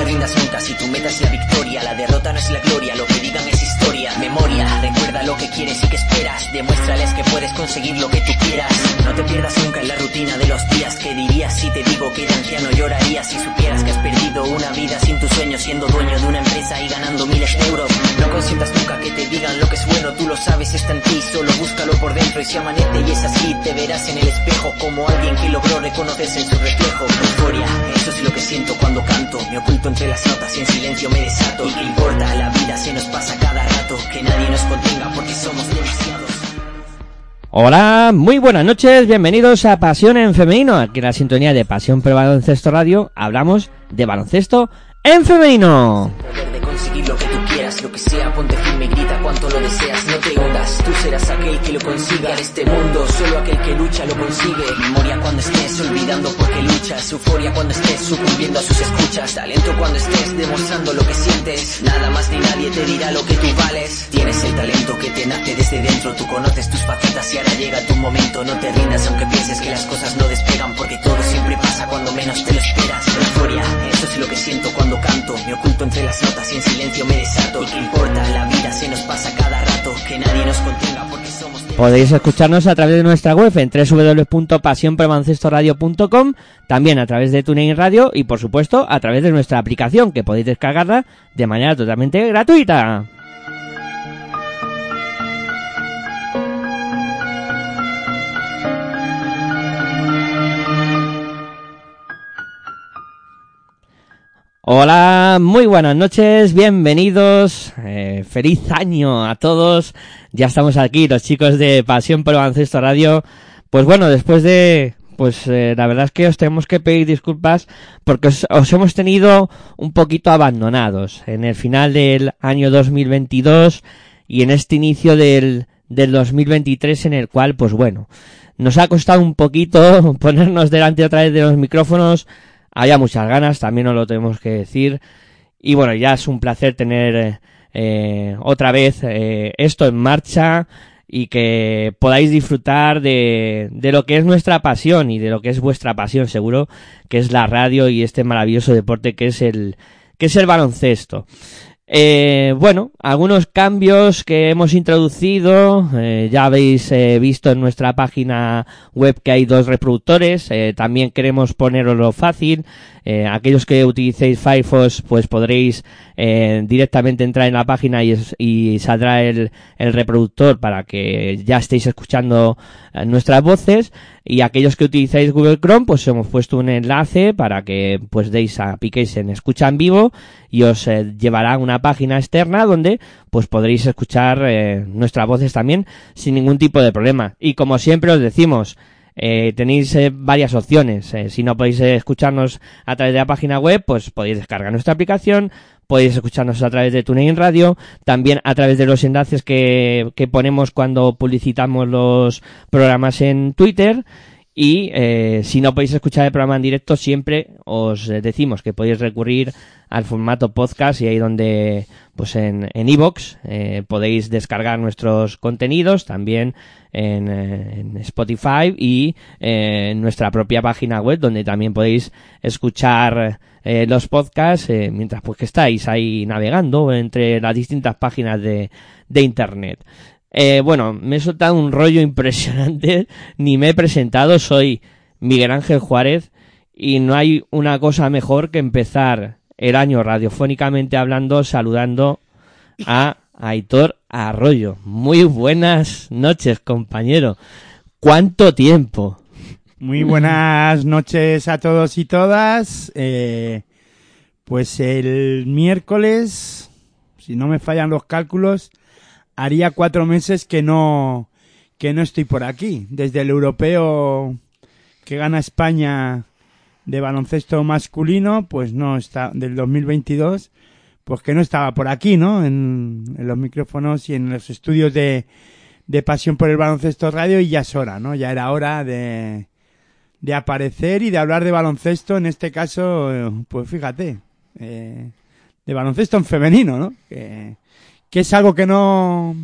te rindas nunca si tu meta es la victoria. La derrota no es la gloria, lo que digan es historia. Memoria, recuerda lo que quieres y que esperas. Demuéstrales que puedes conseguir lo que tú quieras. No te pierdas nunca en la rutina de los días. ¿Qué dirías si te digo que de anciano llorarías si supieras que has perdido una vida sin tu sueño, siendo dueño de una empresa y ganando miles de euros? No consientas nunca que te digan lo que es bueno, tú lo sabes, está en ti. Solo búscalo por dentro y si amanece y es así, te verás en el espejo como alguien que logró reconocerse en su reflejo. Euforia, eso es lo que siento cuando canto. Me oculto entre las notas y en silencio me desato. ¿Y qué importa? La vida se nos pasa cada rato. Que nadie nos contenga porque somos demasiados. Hola, muy buenas noches, bienvenidos a Pasión en Femenino. Aquí en la sintonía de Pasión por Baloncesto Radio hablamos de baloncesto en femenino. Poder de conseguir lo que tú quieras, lo que sea, ponte cuanto lo deseas, no te hundas, tú serás aquel que lo consiga en este mundo, solo aquel que lucha lo consigue. Memoria cuando estés olvidando porque luchas, euforia cuando estés sucumbiendo a sus escuchas, talento cuando estés demostrando lo que sientes, nada más ni nadie te dirá lo que tú vales. Tienes el talento que te nace desde dentro, tú conoces tus facetas y ahora llega tu momento, no te rindas aunque pienses que las cosas no despegan, porque todo siempre pasa cuando menos te lo esperas. Euforia, eso es lo que siento cuando canto, me oculto entre las notas y en silencio me desato. ¿Y qué importa? La vida se nos pasa cada rato, que nadie nos porque somos... Podéis escucharnos a través de nuestra web en www.pasionprebaloncestoradio.com, también a través de TuneIn Radio y por supuesto a través de nuestra aplicación que podéis descargarla de manera totalmente gratuita. Hola, muy buenas noches, bienvenidos, eh, feliz año a todos. Ya estamos aquí, los chicos de Pasión por Baloncesto Radio. Pues bueno, después de, pues eh, la verdad es que os tenemos que pedir disculpas porque os, os hemos tenido un poquito abandonados en el final del año 2022 y en este inicio del, del 2023 en el cual, pues bueno, nos ha costado un poquito ponernos delante otra vez de los micrófonos había muchas ganas, también os lo tenemos que decir. Y bueno, ya es un placer tener eh, otra vez eh, esto en marcha y que podáis disfrutar de, de lo que es nuestra pasión y de lo que es vuestra pasión, seguro, que es la radio y este maravilloso deporte que es el, que es el baloncesto. Eh, bueno, algunos cambios que hemos introducido, eh, ya habéis eh, visto en nuestra página web que hay dos reproductores, eh, también queremos poneroslo fácil, aquellos que utilicéis Firefox pues podréis directamente entrar en la página y, y saldrá el, reproductor para que ya estéis escuchando nuestras voces y aquellos que utilizáis Google Chrome pues hemos puesto un enlace para que pues deis a piquéis en escucha en vivo y os eh, llevará a una página externa donde pues podréis escuchar eh, nuestras voces también sin ningún tipo de problema y como siempre os decimos eh, tenéis eh, varias opciones. Eh, si no podéis eh, escucharnos a través de la página web, pues podéis descargar nuestra aplicación, podéis escucharnos a través de TuneIn Radio, también a través de los enlaces que, que ponemos cuando publicitamos los programas en Twitter. Y eh, si no podéis escuchar el programa en directo, siempre os eh, decimos que podéis recurrir al formato podcast y ahí donde, pues en en iVoox, eh, podéis descargar nuestros contenidos, también en, eh, Spotify y eh, en nuestra propia página web donde también podéis escuchar los podcasts mientras pues que estáis ahí navegando entre las distintas páginas de, de internet. Eh, bueno, me he soltado un rollo impresionante, ni me he presentado, soy Miguel Ángel Juárez y no hay una cosa mejor que empezar el año radiofónicamente hablando saludando a Aitor Arroyo. Muy buenas noches, compañero. ¿Cuánto tiempo? Muy buenas noches a todos y todas. Eh, pues el miércoles, si no me fallan los cálculos, haría cuatro meses que no que no estoy por aquí. Desde el europeo que gana España de baloncesto masculino, pues no está del 2022, pues que no estaba por aquí, ¿no? En, en los micrófonos y en los estudios de de pasión por el baloncesto radio y ya es hora, ¿no? Ya era hora de de aparecer y de hablar de baloncesto, en este caso, pues fíjate, eh, de baloncesto en femenino, ¿no? Que es algo que no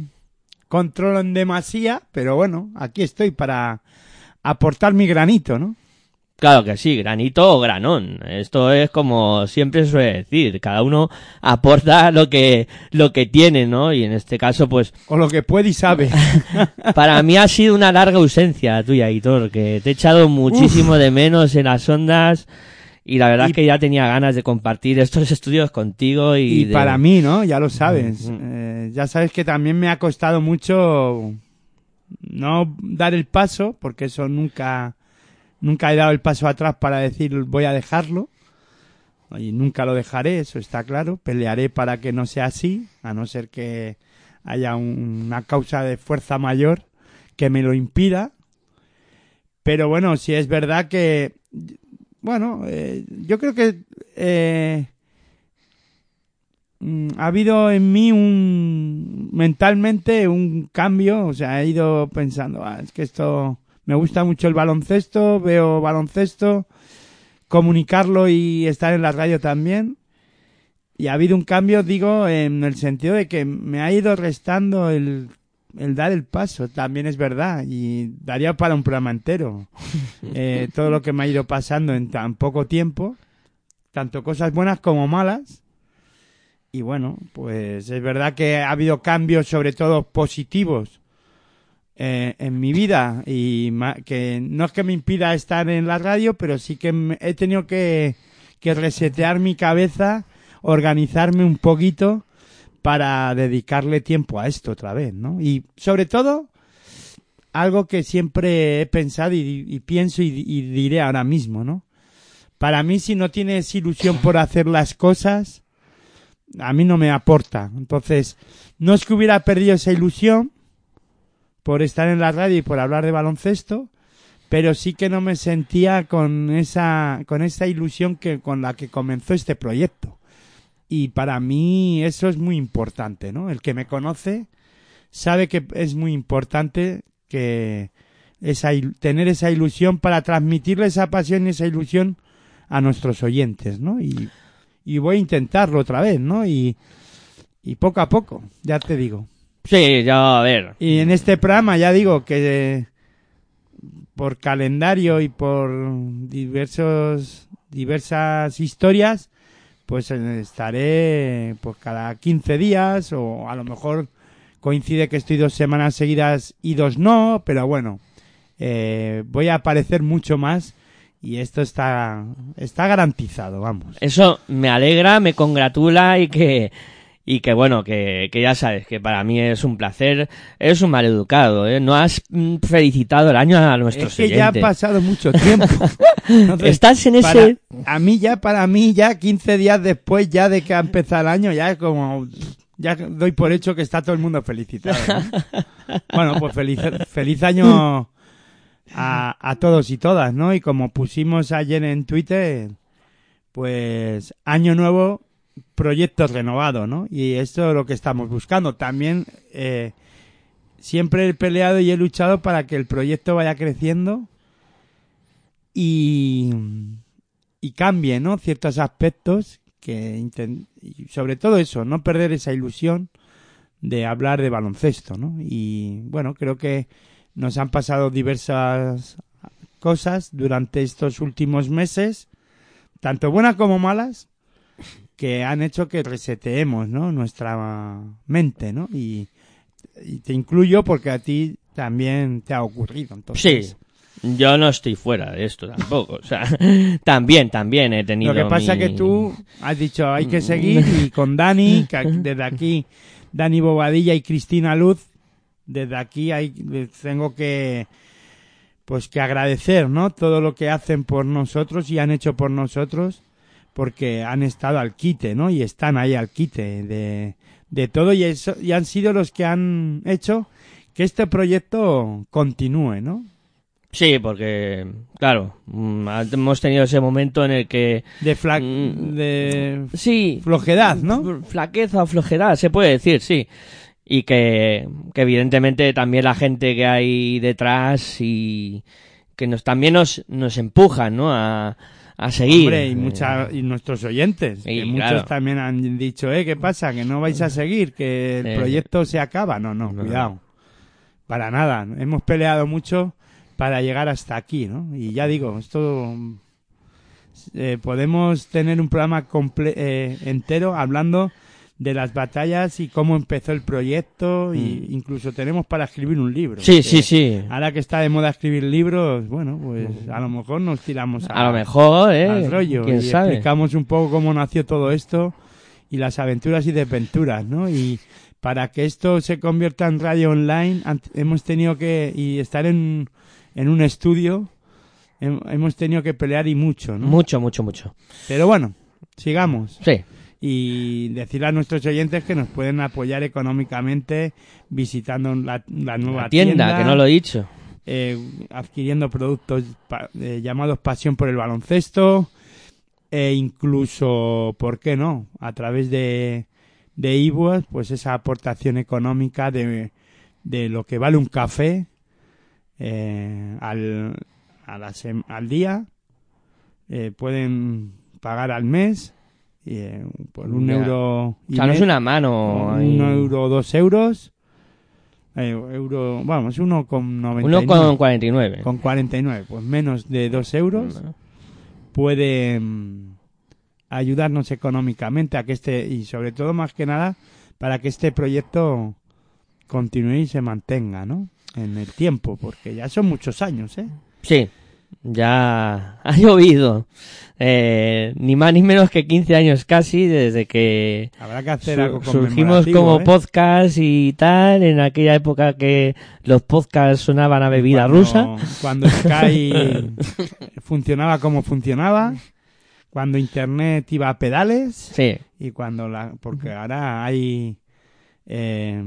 controlo en demasía, pero bueno, aquí estoy para aportar mi granito, ¿no? Claro que sí, granito o granón. Esto es como siempre suele decir, cada uno aporta lo que lo que tiene, ¿no? Y en este caso, pues O lo que puede y sabe. para mí ha sido una larga ausencia tuya, Hitor, que te he echado muchísimo de menos en las ondas y la verdad Y- es que ya tenía ganas de compartir estos estudios contigo y, Y de- para mí, ¿no? Ya lo sabes. Mm. Eh, ya sabes que también me ha costado mucho no dar el paso, porque eso nunca, nunca he dado el paso atrás para decir voy a dejarlo. Y nunca lo dejaré, eso está claro. Pelearé para que no sea así, a no ser que haya un- una causa de fuerza mayor que me lo impida. Pero bueno, si es verdad que, bueno, eh, yo creo que eh, mm, ha habido en mí un mentalmente un cambio, o sea, he ido pensando, "Ah, es que esto me gusta mucho el baloncesto, veo baloncesto, comunicarlo y estar en la radio también. Y ha habido un cambio, digo, en el sentido de que me ha ido restando el, el dar el paso, también es verdad, y daría para un programa entero. Eh, todo lo que me ha ido pasando en tan poco tiempo, tanto cosas buenas como malas. Y bueno, pues es verdad que ha habido cambios, sobre todo positivos, eh, en mi vida y que no es que me impida estar en la radio, pero sí que he tenido que, que resetear mi cabeza, organizarme un poquito para dedicarle tiempo a esto otra vez, ¿no? Y sobre todo, algo que siempre he pensado y, pienso y, y diré ahora mismo, ¿no? Para mí, si no tienes ilusión por hacer las cosas, a mí no me aporta. Entonces, no es que hubiera perdido esa ilusión por estar en la radio y por hablar de baloncesto, pero sí que no me sentía con esa, con esa ilusión que, con la que comenzó este proyecto. Y para mí eso es muy importante, ¿no? El que me conoce sabe que es muy importante que esa, tener esa ilusión para transmitirle esa pasión y esa ilusión a nuestros oyentes, ¿no? Y, y voy a intentarlo otra vez, ¿no? Y, y poco a poco, ya te digo. Sí, ya a ver. Y en este programa ya digo que por calendario y por diversos diversas historias, pues estaré pues cada 15 días o a lo mejor coincide que estoy dos semanas seguidas y dos no, pero bueno, eh, voy a aparecer mucho más y esto está está garantizado, vamos. Eso me alegra, me congratula y que y que bueno, que, que ya sabes que para mí es un placer, es un maleducado, ¿eh? No has mm, felicitado el año a nuestros Es que ya ha pasado mucho tiempo. Entonces, Estás en para- ese... a mí ya, para mí ya 15 días después ya de que ha empezado el año, ya es como, ya doy por hecho que está todo el mundo felicitado. ¿no? bueno, pues feliz, feliz año a, a todos y todas, ¿no? Y como pusimos ayer en Twitter, pues año nuevo, proyecto renovado, ¿no? Y esto es lo que estamos buscando. También eh, siempre he peleado y he luchado para que el proyecto vaya creciendo y, y cambie, ¿no? Ciertos aspectos que y sobre todo eso, no perder esa ilusión de hablar de baloncesto, ¿no? Y bueno, creo que nos han pasado diversas cosas durante estos últimos meses, tanto buenas como malas, que han hecho que reseteemos, ¿no? Nuestra mente, ¿no? Y, y te incluyo porque a ti también te ha ocurrido. Entonces, Sí, yo no estoy fuera de esto tampoco. O sea, también, también he tenido. Lo que pasa mi- que tú has dicho hay que seguir y con Dani, que desde aquí, Dani Bobadilla y Cristina Luz, desde aquí hay, tengo que, pues que agradecer, ¿no? Todo lo que hacen por nosotros y han hecho por nosotros, porque han estado al quite, ¿no? Y están ahí al quite de, de todo y, eso, y han sido los que han hecho que este proyecto continúe, ¿no? Sí, porque, claro, mm, hemos tenido ese momento en el que. De, fla Mm. de Sí. flojedad, ¿no? Flaqueza o flojedad, se puede decir, sí. Y que, que evidentemente también la gente que hay detrás y que nos también nos, nos empujan, ¿no? A, a seguir. Hombre, y, Eh, mucha, y nuestros oyentes, Sí, que muchos claro. también han dicho, eh, ¿qué pasa? Que no vais a seguir, que el Sí. proyecto se acaba. No, no, No. cuidado. Para nada. Hemos peleado mucho, para llegar hasta aquí, ¿no? Y ya digo, esto eh, podemos tener un programa comple- eh, entero hablando de las batallas y cómo empezó el proyecto y incluso tenemos para escribir un libro. Mm. Sí, sí, sí. Ahora que está de moda escribir libros, bueno, pues a lo mejor nos tiramos A lo mejor, ¿eh? al rollo ¿Quién y sabe? explicamos un poco cómo nació todo esto y las aventuras y desventuras, ¿no? Y para que esto se convierta en radio online hemos tenido que y estar en, en un estudio hem- hemos tenido que pelear y mucho, ¿no? Mucho, mucho, mucho. Pero bueno, sigamos Sí. Y decirle a nuestros oyentes que nos pueden apoyar económicamente visitando la, la nueva La tienda, que no lo he dicho. eh, adquiriendo productos pa- eh, llamados Pasión por el Baloncesto e incluso, ¿por qué no? A través de de Ibuas, pues esa aportación económica de, de lo que vale un café eh, al, a la sem- al día, eh, pueden pagar al mes y, eh, por un euro O y sea, no es una mano. ahí. un euro dos euros. Eh, euro, vamos, uno con 99. Uno con 49. con 49, pues menos de dos euros puede mm, ayudarnos económicamente a que este, y sobre todo más que nada, para que este proyecto continúe y se mantenga, ¿no? En el tiempo, porque ya son muchos años, ¿eh? Sí, ya ha llovido. Eh, ni más ni menos que 15 años casi desde que Habrá que hacer su- algo surgimos conmemorativo, como ¿eh? podcast y tal, en aquella época que los podcasts sonaban a bebida Cuando- rusa. Cuando Sky funcionaba como funcionaba, cuando Internet iba a pedales, Sí, y cuando la porque ahora hay eh,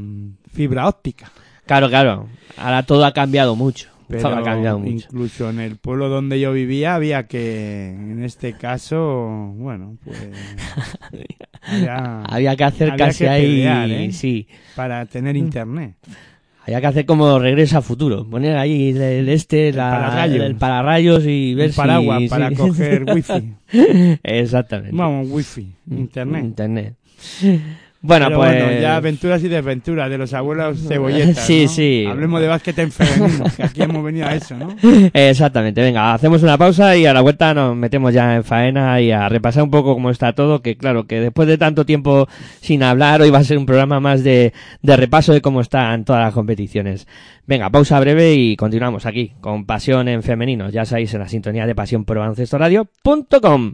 fibra óptica claro, claro. Ahora todo ha cambiado mucho. Pero incluso en el pueblo donde yo vivía había que en este caso bueno pues había- Había que hacer había ahí, ¿eh? sí. para tener internet Había que hacer como regresa a futuro. Poner ahí el, el este, la, pararrayos. el pararrayos y ver un paraguas si... para sí. coger wifi Exactamente. vamos wifi internet Internet. Bueno, Pero pues... bueno, ya aventuras y desventuras de los abuelos cebolletas. Sí, ¿no? sí. Hablemos de básquet en femenino, que aquí hemos venido a eso, ¿no? Exactamente, venga, hacemos una pausa y a la vuelta nos metemos ya en faena y a repasar un poco cómo está todo, que claro, que después de tanto tiempo sin hablar, hoy va a ser un programa más de, de repaso de cómo están todas las competiciones. Venga, pausa breve y continuamos aquí con Pasión en Femenino, ya sabéis en la sintonía de Pasión por Radio.com.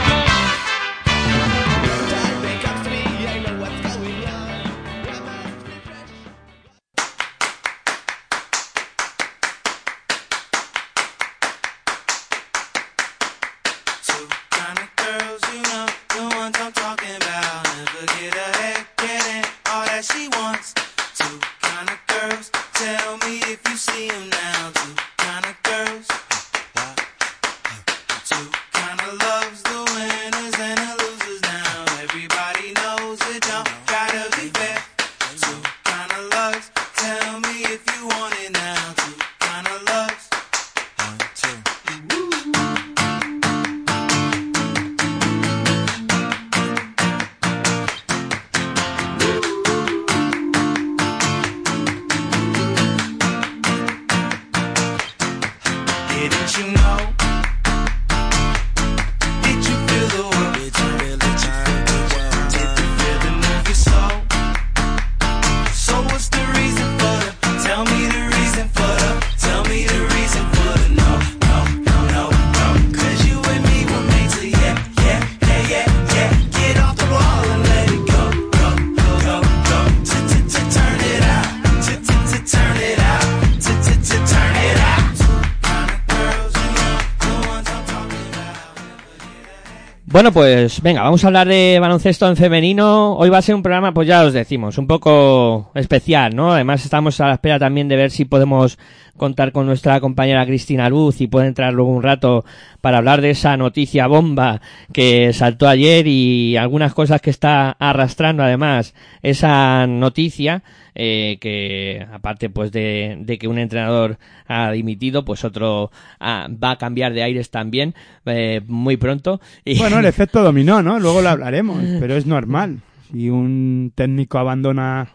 Bueno, pues venga, vamos a hablar de baloncesto en femenino. Hoy va a ser un programa, pues ya os decimos, un poco especial, ¿no? Además estamos a la espera también de ver si podemos contar con nuestra compañera Cristina Luz y puede entrar luego un rato para hablar de esa noticia bomba que saltó ayer y algunas cosas que está arrastrando además esa noticia eh, que aparte pues de, de que un entrenador ha dimitido pues otro ah, va a cambiar de aires también eh, muy pronto y Bueno, el efecto dominó, ¿no? Luego lo hablaremos, pero es normal. Si un técnico abandona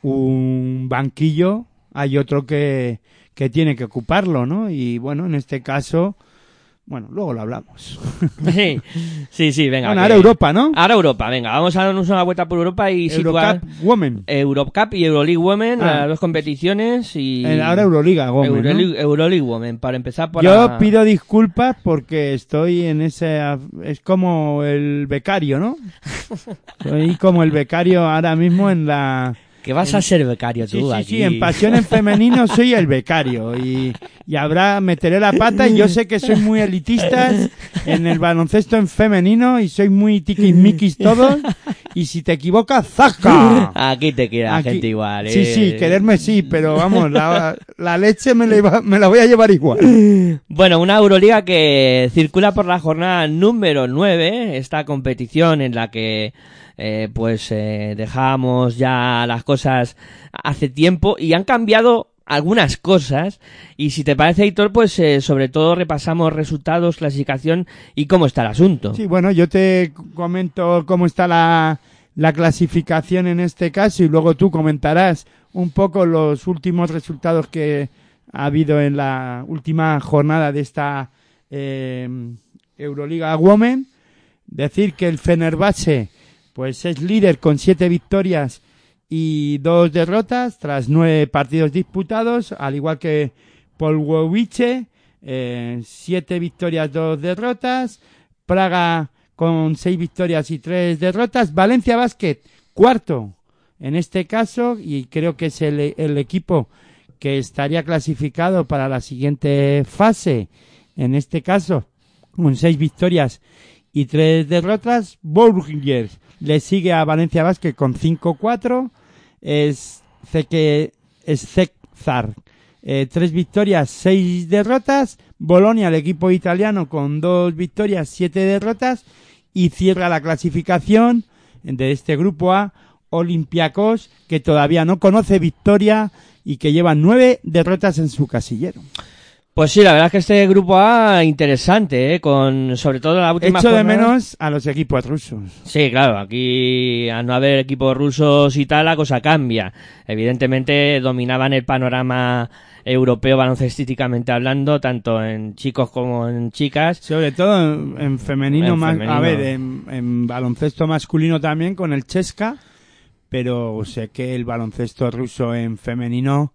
un banquillo, hay otro que, que tiene que ocuparlo, ¿no? Y bueno, en este caso, bueno, luego lo hablamos. sí, sí, sí, venga. Bueno, que- ahora Europa, ¿no? Ahora Europa, venga, vamos a darnos una vuelta por Europa y situar Eurocup Women. Eurocup y Euroleague Women, Ah. las dos competiciones y Eh, Ahora Euroliga Women, ¿no? Euroleague, Euroleague Women, para empezar por Yo la- pido disculpas porque estoy en ese... Es como el becario, ¿no? Soy como el becario ahora mismo en la... que vas a ser becario Sí, tú sí, aquí. sí, en pasión en femenino soy el becario y, y habrá, meteré la pata y yo sé que soy muy elitistas en el baloncesto en femenino y soy muy tiquismiquis todos y si te equivocas, ¡zasca! Aquí te quiere la gente igual. Sí, eh. sí, quererme sí, pero vamos, la, la leche me la, iba- me la voy a llevar igual. Bueno, una Euroliga que circula por la jornada número 9, esta competición en la que eh, pues eh, dejamos ya las cosas hace tiempo y han cambiado algunas cosas y si te parece Hitor pues eh, sobre todo repasamos resultados, clasificación y cómo está el asunto. Sí, bueno, yo te comento cómo está la, la clasificación en este caso y luego tú comentarás un poco los últimos resultados que ha habido en la última jornada de esta eh, Euroliga Women. Decir que el Fenerbahce pues es líder con siete victorias y dos derrotas tras nueve partidos disputados, al igual que Polwowice, eh, siete victorias, dos derrotas, Praga con seis victorias y tres derrotas, Valencia Basket, cuarto en este caso, y creo que es el, el equipo que estaría clasificado para la siguiente fase, en este caso, con seis victorias y tres derrotas, Burgers le sigue a Valencia Basket con 5-4, es que es eh, tres victorias, seis derrotas, Bolonia, el equipo italiano, con dos victorias, siete derrotas, y cierra la clasificación de este grupo A, Olympiacos, que todavía no conoce victoria y que lleva nueve derrotas en su casillero. Pues sí, la verdad es que este grupo A interesante, ¿eh? con sobre todo la última Echo de menos a los equipos rusos. Sí, claro, aquí al no haber equipos rusos y tal, la cosa cambia. Evidentemente dominaban el panorama europeo baloncestísticamente hablando, tanto en chicos como en chicas. Sobre todo en, en femenino En más, femenino. a ver, en, en baloncesto masculino también con el Chesca, pero sé que el baloncesto ruso en femenino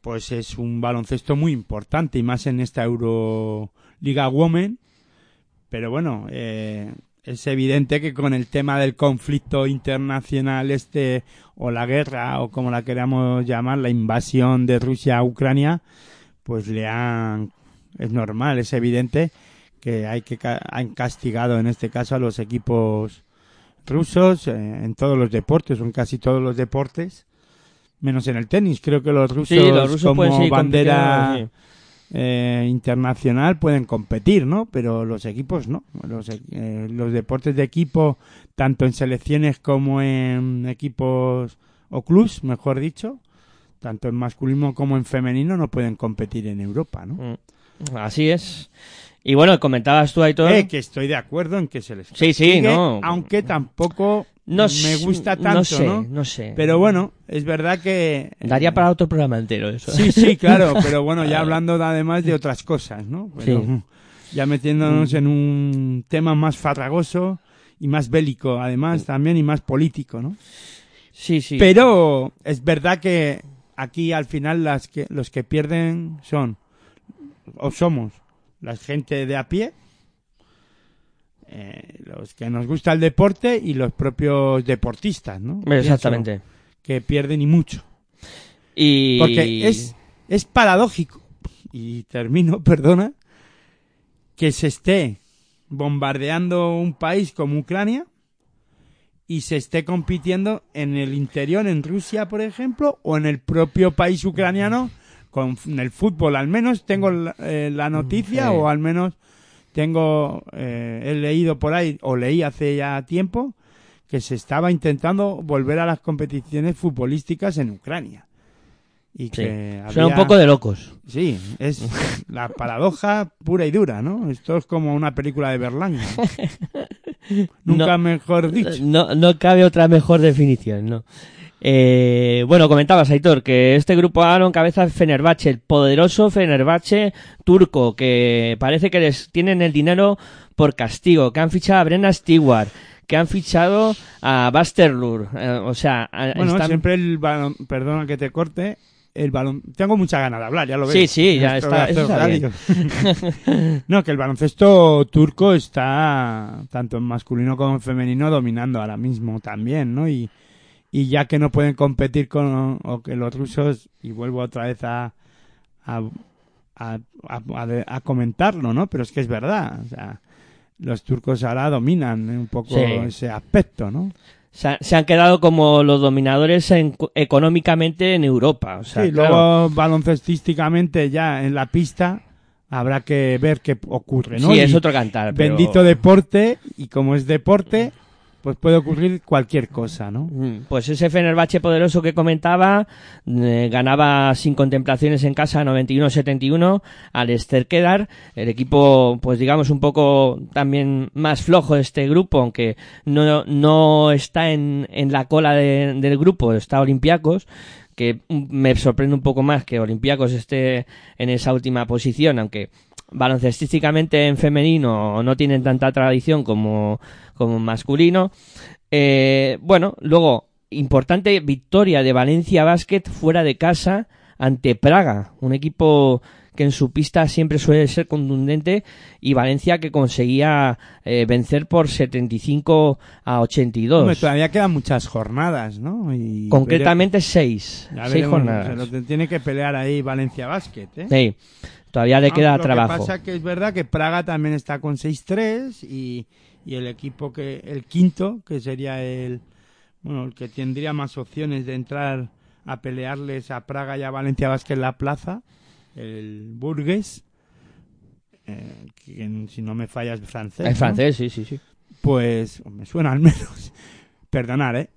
pues es un baloncesto muy importante y más en esta Euroliga Women. Pero bueno, eh, es evidente que con el tema del conflicto internacional este o la guerra o como la queramos llamar, la invasión de Rusia a Ucrania, pues le han es normal, es evidente que hay que han castigado en este caso a los equipos rusos eh, en todos los deportes en casi todos los deportes menos en el tenis creo que los rusos, Sí, los rusos como bandera eh, internacional pueden competir no pero los equipos no los, eh, los deportes de equipo tanto en selecciones como en equipos o clubs mejor dicho tanto en masculino como en femenino no pueden competir en Europa no Mm, Así es. Y bueno, comentabas tú ahí todo. Eh, que estoy de acuerdo en que se les Sí, sí, no. aunque tampoco No me gusta no tanto, sé, ¿no? no sé. Pero bueno, es verdad que eh, Daría para otro programa entero eso. Sí, sí, claro, pero bueno, ya hablando de- además de otras cosas, ¿no? Pero Sí. ya metiéndonos en un tema más farragoso y más bélico, además también y más político, ¿no? Sí, sí. Pero es verdad que aquí al final las que los que pierden son o somos la gente de a pie, eh, los que nos gusta el deporte y los propios deportistas, ¿no? Exactamente. Pienso Que pierden y mucho. Y... Porque es, es paradójico, y termino, perdona, que se esté bombardeando un país como Ucrania y se esté compitiendo en el interior, en Rusia, por ejemplo, o en el propio país ucraniano, con el fútbol. Al menos tengo la, eh, la noticia, Sí. o al menos tengo, eh, he leído por ahí, o leí hace ya tiempo, que se estaba intentando volver a las competiciones futbolísticas en Ucrania. Y Sí. que Suena un había- poco de locos. Sí, es la paradoja pura y dura, ¿no? Esto es como una película de Berlanga. Nunca No. mejor dicho. No, no cabe otra mejor definición, ¿no? Eh, bueno, comentabas, Aitor, que este grupo A lo encabeza Fenerbahce, el poderoso Fenerbahce turco, que parece que les tienen el dinero por castigo, que han fichado a Brenna Stewart, que han fichado a Basterlur, eh, o sea, Bueno, están- siempre el balón, perdona que te corte, el balón, tengo muchas ganas de hablar, ya lo ves. Sí, sí, ya está- eso no, que el baloncesto turco está, tanto en masculino como en femenino, dominando ahora mismo también, ¿no? Y, y ya que no pueden competir con o que los rusos, y vuelvo otra vez a, a, comentarlo, ¿no? Pero es que es verdad, o sea, los turcos ahora dominan un poco Sí. ese aspecto, ¿no? se, ha- se han quedado como los dominadores en- económicamente en Europa. O sea, sí, claro. luego baloncestísticamente ya en la pista habrá que ver qué ocurre, ¿no? Sí, Y es otro cantar. pero- Bendito deporte, y como es deporte, pues puede ocurrir cualquier cosa, ¿no? Mm, Pues ese Fenerbahce poderoso que comentaba eh, ganaba sin contemplaciones en casa 91-71 al Sterkedar, el equipo pues digamos un poco también más flojo de este grupo, aunque no, no está en, en la cola de- del grupo, está Olympiacos que me sorprende un poco más que Olympiacos esté en esa última posición, aunque baloncestísticamente en femenino no tienen tanta tradición como, como en masculino. Eh, bueno, luego, importante victoria de Valencia Basket fuera de casa ante Praga, un equipo que en su pista siempre suele ser contundente y Valencia que conseguía eh, vencer por 75 a 82. Hombre, todavía quedan muchas jornadas, ¿no? Y Concretamente seis, ya seis veremos, jornadas. se lo te- tiene que pelear ahí Valencia Basket, ¿eh? Sí, todavía le Ah, queda lo trabajo. que pasa que es verdad que Praga también está con 6-3 y, y el equipo que el quinto, que sería el bueno, el que tendría más opciones de entrar a pelearles a Praga y a Valencia en la plaza, el Burgues, eh, que si no me falla es francés. Es ¿no? francés, sí, sí, sí. Pues me suena al menos. Perdonar, ¿eh?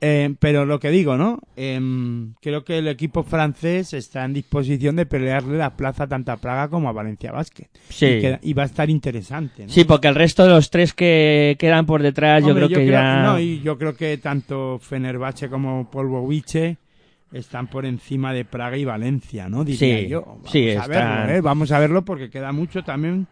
Eh, pero lo que digo, ¿no? Em, creo que el equipo francés está en disposición de pelearle la plaza tanto a Praga como a Valencia Basket. Sí. Y, va a estar interesante, ¿no? Sí, porque el resto de los tres que quedan por detrás, yo creo que ya. no, y yo creo que tanto Fenerbahce como Polvovice están por encima de Praga y Valencia, ¿no? Diría Sí, yo. Vamos sí, a están- verlo, ¿eh? Vamos a verlo porque queda mucho también.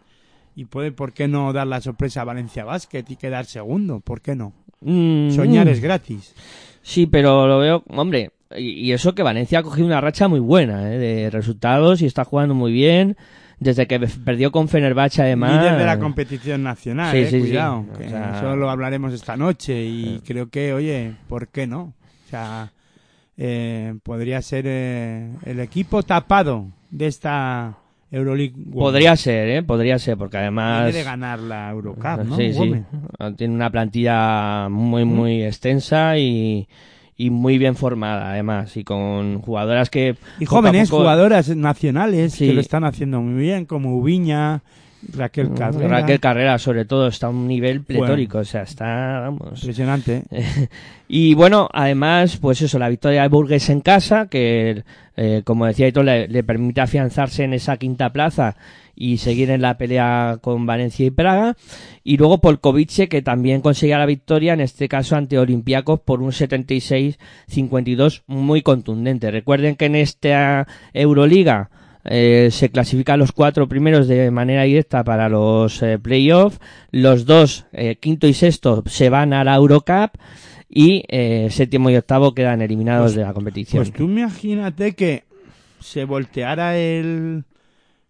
Y puede, ¿por qué no dar la sorpresa a Valencia Basket y quedar segundo? ¿Por qué no? Mm, Soñar es gratis. Sí, pero lo veo, hombre, y, y eso que Valencia ha cogido una racha muy buena ¿eh? de resultados y está jugando muy bien. Desde que perdió con Fenerbahce, además. Líder de la competición nacional, Sí, eh, sí, sí. cuidado. O sea- Eso lo hablaremos esta noche y creo que, oye, ¿por qué no? O sea, eh, podría ser eh, el equipo tapado de esta Euroleague. Women. Podría ser, ¿eh? Podría ser, porque además. Viene de ganar la Eurocup, ¿no? Sí, sí. Tiene una plantilla muy, muy extensa y, y muy bien formada, además. Y con jugadoras que. Y jóvenes poco- jugadoras nacionales Sí. que lo están haciendo muy bien, como Ubiña, Raquel Carrera. Raquel Carrera, sobre todo, está a un nivel pletórico. O sea, está. Vamos. Impresionante. Y bueno, además, pues eso, la victoria de Burgues en casa, que eh, como decía Ito, le, le permite afianzarse en esa quinta plaza y seguir en la pelea con Valencia y Praga. Y luego Polkovice, que también conseguía la victoria, en este caso ante Olympiacos, por un 76-52 muy contundente. Recuerden que en esta Euroliga eh, se clasifican los cuatro primeros de manera directa para los eh, playoffs. Los dos, eh, quinto y sexto, se van a la Eurocup y eh, séptimo y octavo quedan eliminados Pues- de la competición. Pues tú imagínate que se volteara el,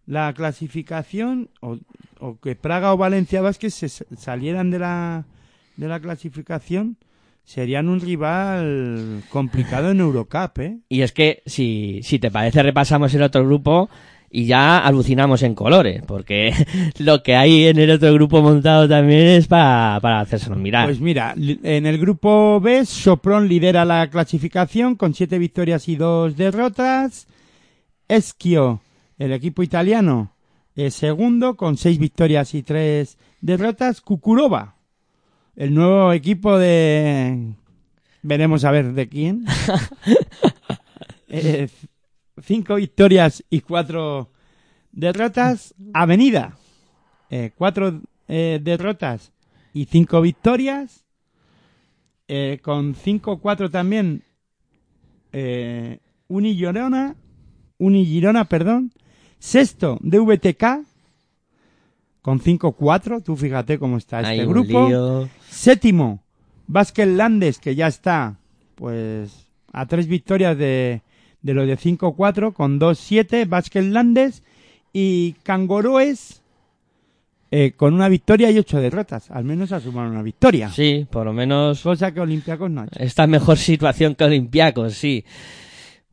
la clasificación o, o que Praga o Valencia Vázquez se salieran de la, de la clasificación, serían un rival complicado en Eurocup, ¿eh? Y es que, si, si te parece, repasamos el otro grupo y ya alucinamos en colores, porque lo que hay en el otro grupo montado también es para, para hacérselo mirar. Pues mira, en el grupo B, Sopron lidera la clasificación con siete victorias y dos derrotas. Eschio, el equipo italiano, es segundo con seis victorias y tres derrotas. Kukurova, el nuevo equipo de... Veremos a ver de quién. Eh, cinco victorias y cuatro derrotas. Avenida, eh, cuatro eh, derrotas y cinco victorias. Eh, con 5-4 también eh, Uni Girona, Uni Girona, perdón. Sexto de VTK con 5-4. Tú fíjate cómo está Hay este grupo. lío. Séptimo, Vázquez Landes, que ya está, pues, a tres victorias de, de lo de 5-4, con 2-7, Vázquez Landes, y Cangoroes, eh, con una victoria y ocho derrotas. Al menos ha sumado una victoria. Sí, por lo menos Cosa que Olympiacos no ha hecho. está en mejor situación que Olympiacos, sí.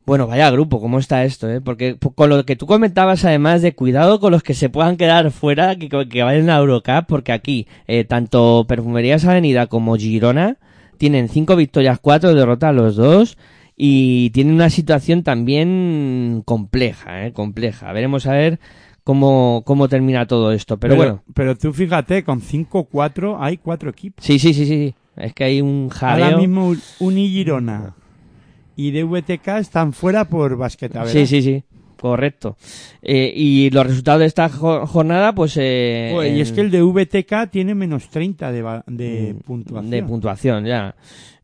Bueno, vaya grupo, ¿cómo está esto? Eh? Porque po- con lo que tú comentabas, además de cuidado con los que se puedan quedar fuera, que, que vayan a Eurocup, porque aquí, eh, tanto Perfumerías Avenida como Girona tienen cinco victorias, cuatro derrotas los dos, y tienen una situación también compleja, eh, compleja. Veremos a ver cómo, cómo termina todo esto. Pero, bueno, Pero tú fíjate, con 5-4 hay cuatro equipos. sí, sí, sí, sí. Es que hay un jaleo. Ahora mismo Uni Girona y DVTK están fuera por basqueta, ¿verdad? Sí, sí, sí, correcto. Eh, y los resultados de esta jo- jornada, pues... Eh, y es que el de VTK tiene menos 30 de, va- de puntuación. Mm, De puntuación, ya.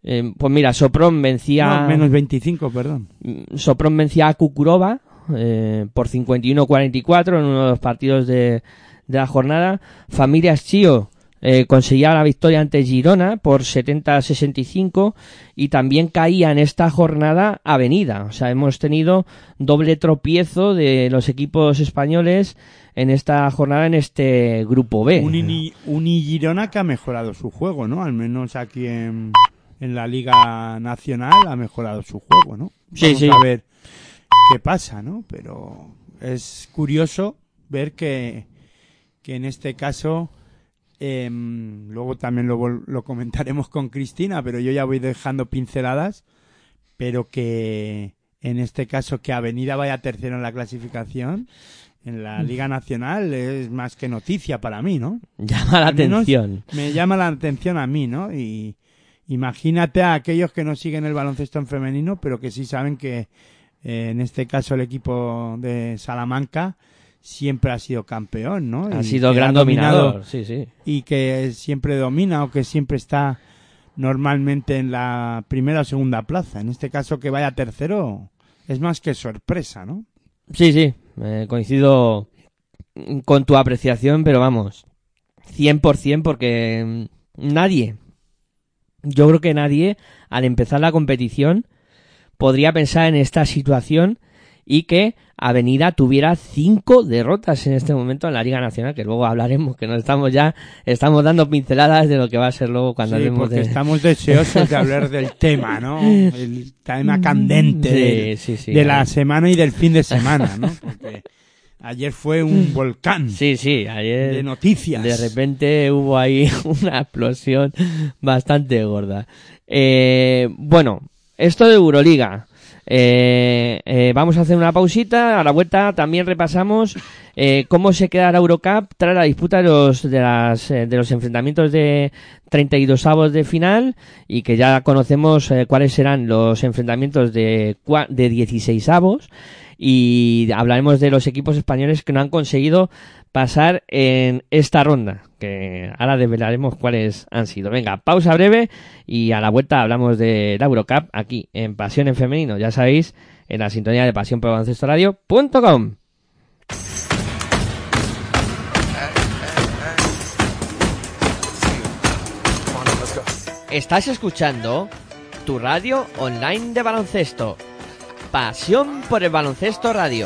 Eh, pues mira, Sopron vencía... No, menos 25, perdón. Mm, Sopron vencía a Kukurova eh, por 51-44 en uno de los partidos de, de la jornada. Familias Chio eh, conseguía la victoria ante Girona por 70-65 y también caía en esta jornada Avenida. O sea, hemos tenido doble tropiezo de los equipos españoles en esta jornada en este grupo B. Uni, Uni Girona que ha mejorado su juego, ¿no? Al menos aquí en, en la Liga Nacional ha mejorado su juego, ¿no? Sí, Vamos sí. a ver qué pasa, ¿no? Pero es curioso ver que, que en este caso, em, luego también lo, comentaremos con Cristina, pero yo ya voy dejando pinceladas, pero que en este caso que Avenida vaya tercero en la clasificación en la Liga Nacional es más que noticia para mí, ¿no? Llama la atención. Me llama la atención a mí, ¿no? Y imagínate a aquellos que no siguen el baloncesto en femenino, pero que sí saben que eh, en este caso el equipo de Salamanca siempre ha sido campeón, ¿no? Ha Y sido gran dominado dominador, sí, sí. y que siempre domina o que siempre está normalmente en la primera o segunda plaza. En este caso que vaya tercero es más que sorpresa, ¿no? Sí, sí, eh, coincido con tu apreciación, pero vamos, 100% porque mm, nadie, yo creo que nadie, al empezar la competición, podría pensar en esta situación y que Avenida tuviera cinco derrotas en este momento en la Liga Nacional, que luego hablaremos, que no estamos ya, estamos dando pinceladas de lo que va a ser luego cuando Sí, hablemos porque de... estamos deseosos de hablar del tema, ¿no? El tema candente Sí, sí. de la semana y del fin de semana, ¿no? Porque ayer fue un volcán Sí, sí, ayer... de noticias. De repente hubo ahí una explosión bastante gorda. Eh, bueno, esto de Euroliga. Eh, eh, vamos a hacer una pausita. A la vuelta también repasamos eh, cómo se queda la Eurocup tras la disputa de los, de, las, eh, de los enfrentamientos de 32 avos de final y que ya conocemos eh, cuáles serán los enfrentamientos de, de 16 avos y hablaremos de los equipos españoles que no han conseguido pasar en esta ronda, que ahora develaremos cuáles han sido. Venga, pausa breve y a la vuelta hablamos de la Eurocup aquí en Pasión en Femenino, ya sabéis, en la sintonía de pasión por baloncesto radio.com. Estás escuchando tu radio online de baloncesto. Pasión por el baloncesto radio.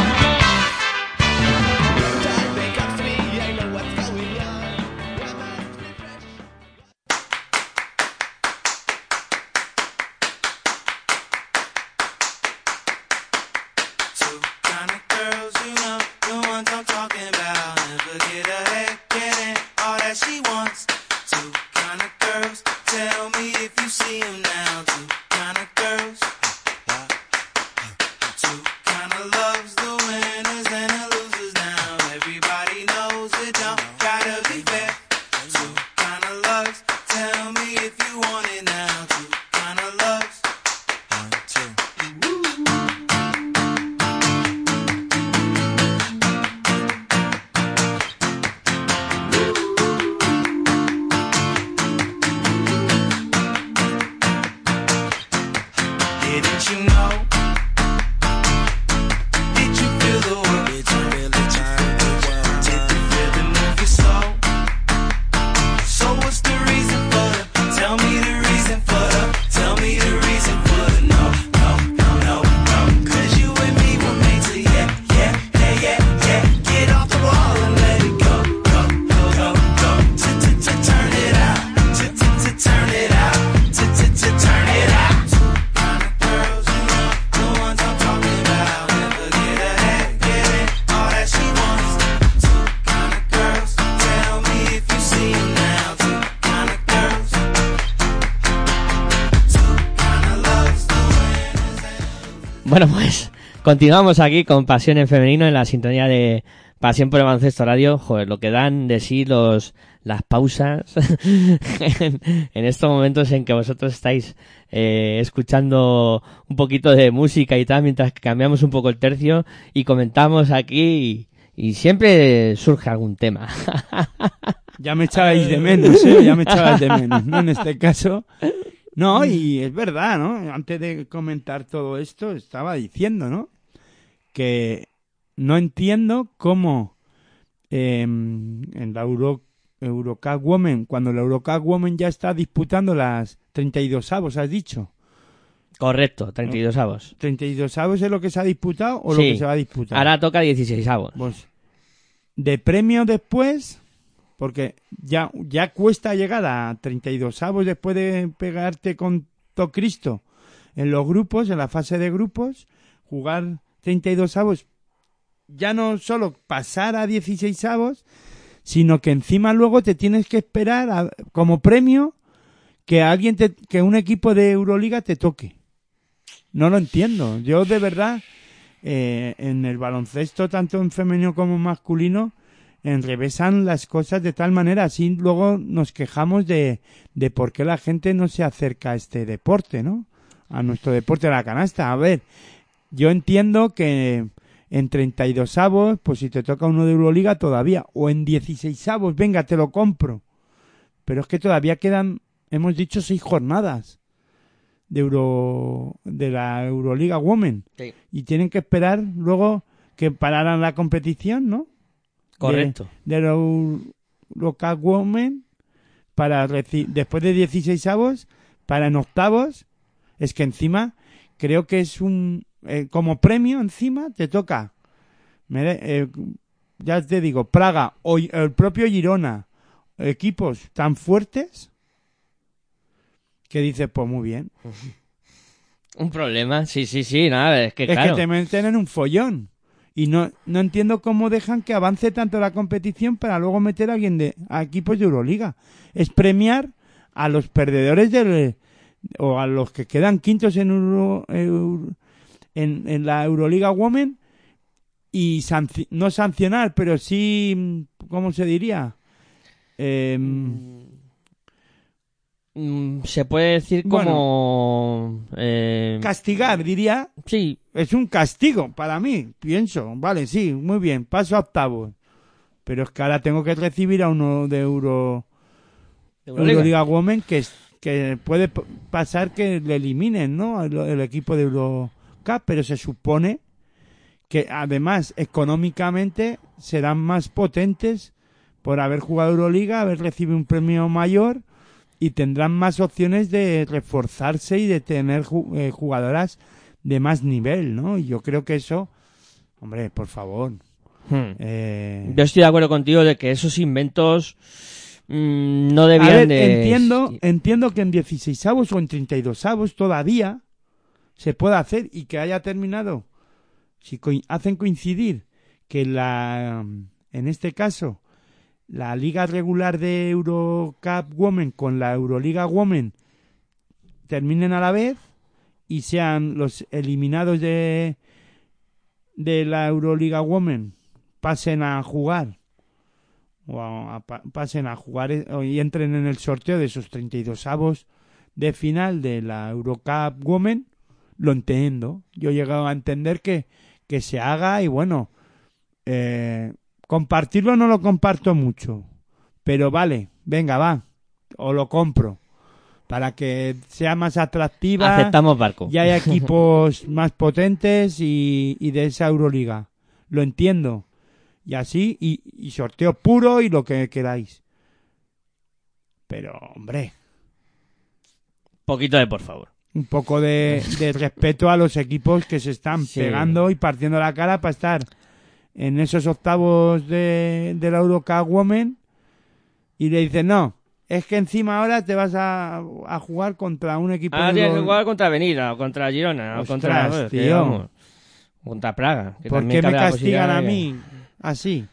Bueno, pues continuamos aquí con Pasión en Femenino en la sintonía de Pasión por el Baloncesto Radio. Joder, lo que dan de sí los las pausas en, en estos momentos en que vosotros estáis eh, escuchando un poquito de música y tal, mientras que cambiamos un poco el tercio y comentamos aquí y, y siempre surge algún tema. Ya me echabais de menos, ¿eh? Ya me echabais de menos, ¿no? En este caso. No, y es verdad, ¿no? Antes de comentar todo esto, estaba diciendo, ¿no? Que no entiendo cómo eh, en la Euro, Eurocup Women, cuando la Eurocup Women ya está disputando las 32 avos, has dicho. Correcto, 32 avos. ¿32 avos es lo que se ha disputado o Sí. lo que se va a disputar? Ahora toca 16 avos. Pues, de premio después, porque ya, ya cuesta llegar a 32 avos después de pegarte con todo Cristo en los grupos, en la fase de grupos, jugar 32 avos, ya no solo pasar a 16 avos, sino que encima luego te tienes que esperar como premio que alguien te, que un equipo de Euroliga te toque. No lo entiendo. Yo de verdad eh, en el baloncesto, tanto en femenino como en masculino, enrevesan las cosas de tal manera, así luego nos quejamos de, de por qué la gente no se acerca a este deporte, ¿no? A nuestro deporte de la canasta. A ver, yo entiendo que en 32 avos, pues si te toca uno de Euroliga todavía, o en 16 avos, venga, te lo compro. Pero es que todavía quedan, hemos dicho, seis jornadas de Euro, de la Euroliga Women Sí. y tienen que esperar luego que pararan la competición, ¿no? Correcto. De, de la Eurocup Women para después de 16 avos para en octavos es que encima creo que es un eh, como premio encima te toca eh, ya te digo Praga o el propio Girona equipos tan fuertes que dices pues muy bien Un problema, sí, sí, sí, nada, es que es claro. que te meten en un follón. Y no, no entiendo cómo dejan que avance tanto la competición para luego meter a alguien de a equipos de Euroliga. Es premiar a los perdedores del o a los que quedan quintos en Euro- en, en la Euroliga Women y no sancionar, pero sí, ¿cómo se diría? Mm, se puede decir Bueno. como... eh, castigar, diría, sí, es un castigo para mí, pienso. Vale, sí, muy bien, paso a octavos. Pero es que ahora tengo que recibir a uno de Euro, Euroliga. Euroliga Women que, es- que puede pasar que le eliminen, ¿no? El, el equipo de Eurocup, pero se supone que además económicamente serán más potentes por haber jugado Euroliga, haber recibido un premio mayor y tendrán más opciones de reforzarse y de tener eh, jugadoras de más nivel, ¿no? Y yo creo que eso, hombre, por favor. Hmm. eh, Yo estoy de acuerdo contigo de que esos inventos mm, no A debían ver, de... entiendo, entiendo que en 16 avos o en 32 avos todavía se puede hacer y que haya terminado. Si coi- hacen coincidir que la, en este caso, la liga regular de Eurocup Women con la Euroliga Women terminen a la vez y sean los eliminados de, de la Euroliga Women pasen a jugar o a- a pa- pasen a jugar eh, y entren en el sorteo de esos 32 avos de final de la Eurocup Women, lo entiendo. Yo he llegado a entender que, que se haga y bueno, eh, compartirlo no lo comparto mucho, pero vale, venga, va, o lo compro para que sea más atractiva Aceptamos barco. y haya equipos más potentes y, y de esa Euroliga. Lo entiendo. Y así, y, y sorteo puro y lo que queráis. Pero, hombre, Poquito de por favor. un poco de, de respeto a los equipos que se están Sí. pegando y partiendo la cara para estar en esos octavos de, de la Eurocup Women y le dicen, no, es que encima ahora te vas a, a jugar contra un equipo Ahora tienes que jugar contra Avenida, o contra Girona, o contra... joder, que tío. vamos, contra Praga. que ¿Por qué me castigan a mí así?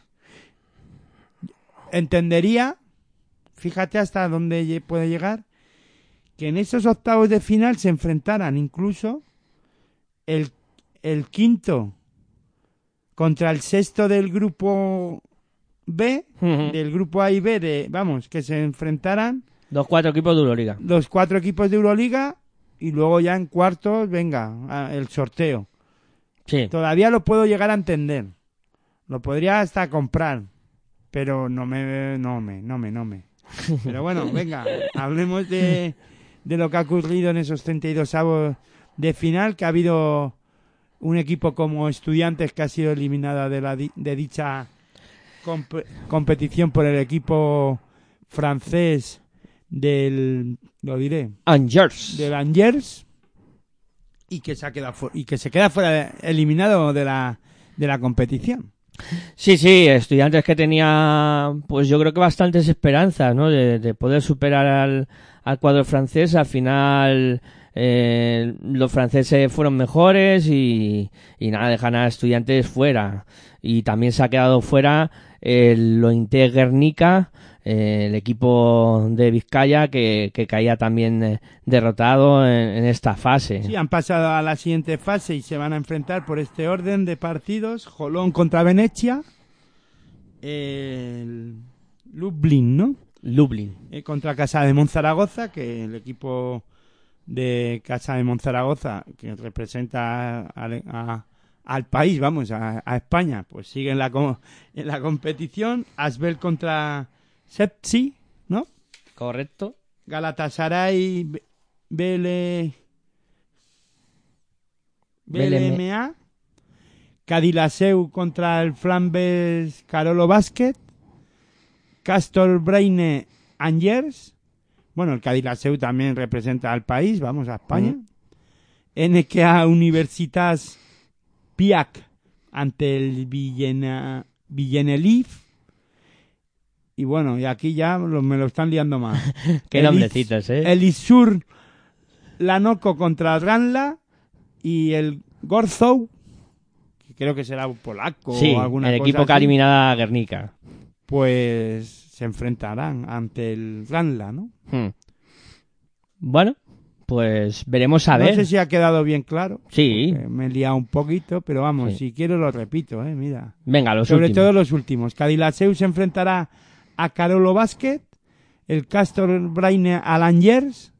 Entendería, fíjate hasta dónde puede llegar, que en esos octavos de final se enfrentaran incluso el, el quinto contra el sexto del grupo B, del grupo A y B, de, vamos, que se enfrentaran Dos, cuatro equipos de Euroliga. los cuatro equipos de Euroliga y luego ya en cuartos, venga, el sorteo. Sí. Todavía lo puedo llegar a entender. Lo podría hasta comprar. Pero no me, no me, no me, no me. Pero bueno, venga, hablemos de, de lo que ha ocurrido en esos 32 avos de final, que ha habido un equipo como Estudiantes que ha sido eliminada de, la, de dicha comp- competición por el equipo francés del, lo diré, Angers. del Angers y que se ha quedado y que se queda fuera de- eliminado de la de la competición. Sí, sí, estudiantes que tenía, pues yo creo que bastantes esperanzas, ¿no? De, de poder superar al, al cuadro francés. Al final, eh, los franceses fueron mejores y, y nada, dejan a estudiantes fuera. Y también se ha quedado fuera el Lointe Guernica, eh, el equipo de Vizcaya que, que caía también eh, derrotado en, en esta fase. Sí, han pasado a la siguiente fase y se van a enfrentar por este orden de partidos: Jolón contra Venecia, el Lublin, ¿no? Lublin. Eh, contra Casa de Monzaragoza, que el equipo de Casa de Monzaragoza, que representa al, a- al país, vamos, a, a España, pues sigue en la, en la competición. Asbel contra Sepsi, ¿no? Correcto. Galatasaray. BLMA, Cadilaseu contra el Flambes Carolo Basket, Castor Braine Angers, bueno, el Cadilaseu también representa al país, vamos a España, NKA Universitas Piac ante el Villena, Villenelif, y bueno, y aquí ya lo- me lo están liando más. Qué nombrecitos, ¿eh? Elisur Lanoco contra Ranla y el Gorzow, que creo que será polaco Sí, o alguna el cosa equipo que ha eliminado a Guernica. pues se enfrentarán ante el Ranla, ¿no? Hmm. Bueno, pues veremos a no ver. sé si ha quedado bien claro. Sí, Me he liado un poquito, pero vamos, Sí. si quiero lo repito, eh, mira. venga, los Sobre últimos. todo los últimos. Cadillaceu se enfrentará a Carolo Basket, el Castor Braine al Angers,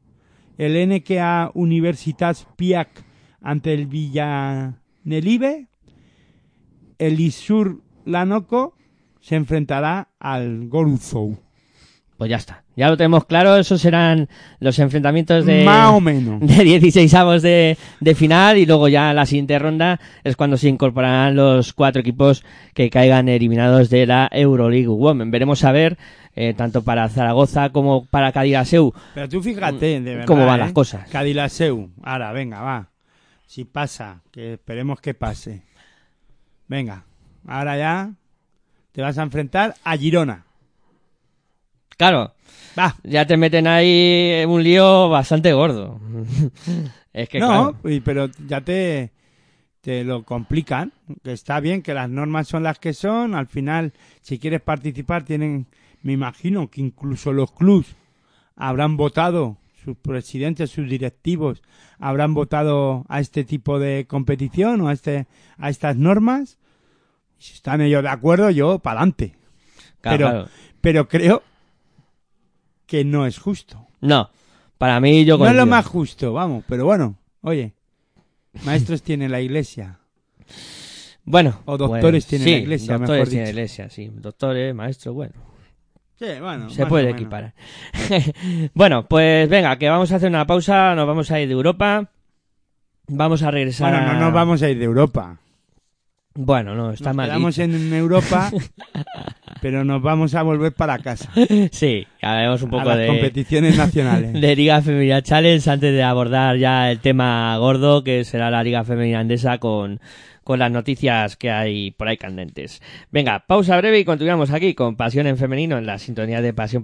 el NKA Universitas Piac ante el Villanelive, el Isur Lanoco se enfrentará al Goruzou. Pues ya está. Ya lo tenemos claro. Esos serán los enfrentamientos de, Más o menos. de 16 avos de, de final. Y luego ya la siguiente ronda es cuando se incorporarán los cuatro equipos que caigan eliminados de la Euroleague Women. Veremos a ver eh, tanto para Zaragoza como para Cadillaceu. Pero tú fíjate, de verdad. ¿Cómo van ¿eh? las cosas? Cadillaceu. Ahora, venga, va. Si pasa, que esperemos que pase. Venga, ahora ya te vas a enfrentar a Girona. Claro, Va. ya te meten ahí un lío bastante gordo. es que, no, claro, pero ya te, te lo complican. Que está bien que las normas son las que son. Al final, si quieres participar, tienen, me imagino que incluso los clubs habrán votado, sus presidentes, sus directivos, habrán votado a este tipo de competición o a, este, a estas normas. Si están ellos de acuerdo, yo para adelante. claro, pero- claro. Pero creo que no es justo. No, para mí yo No es lo más justo, vamos, pero bueno, oye, maestros tiene la iglesia. Bueno, O doctores pues, tiene sí, la iglesia, doctores mejor tiene la dicho. iglesia, sí. Doctores, maestros, bueno, Sí, bueno, se puede equiparar. bueno, pues venga, que vamos a hacer una pausa, nos vamos a ir de Europa. Vamos a regresar. Bueno, no nos vamos a ir de Europa. Bueno, no, está nos mal. dicho. en Europa, pero nos vamos a volver para casa. Sí, haremos un a poco las de, competiciones nacionales. de Liga Femenina Challenge antes de abordar ya el tema gordo que será la Liga Femenina Andesa con, con las noticias que hay por ahí candentes. Venga, pausa breve y continuamos aquí con Pasión en Femenino en la sintonía de Pasión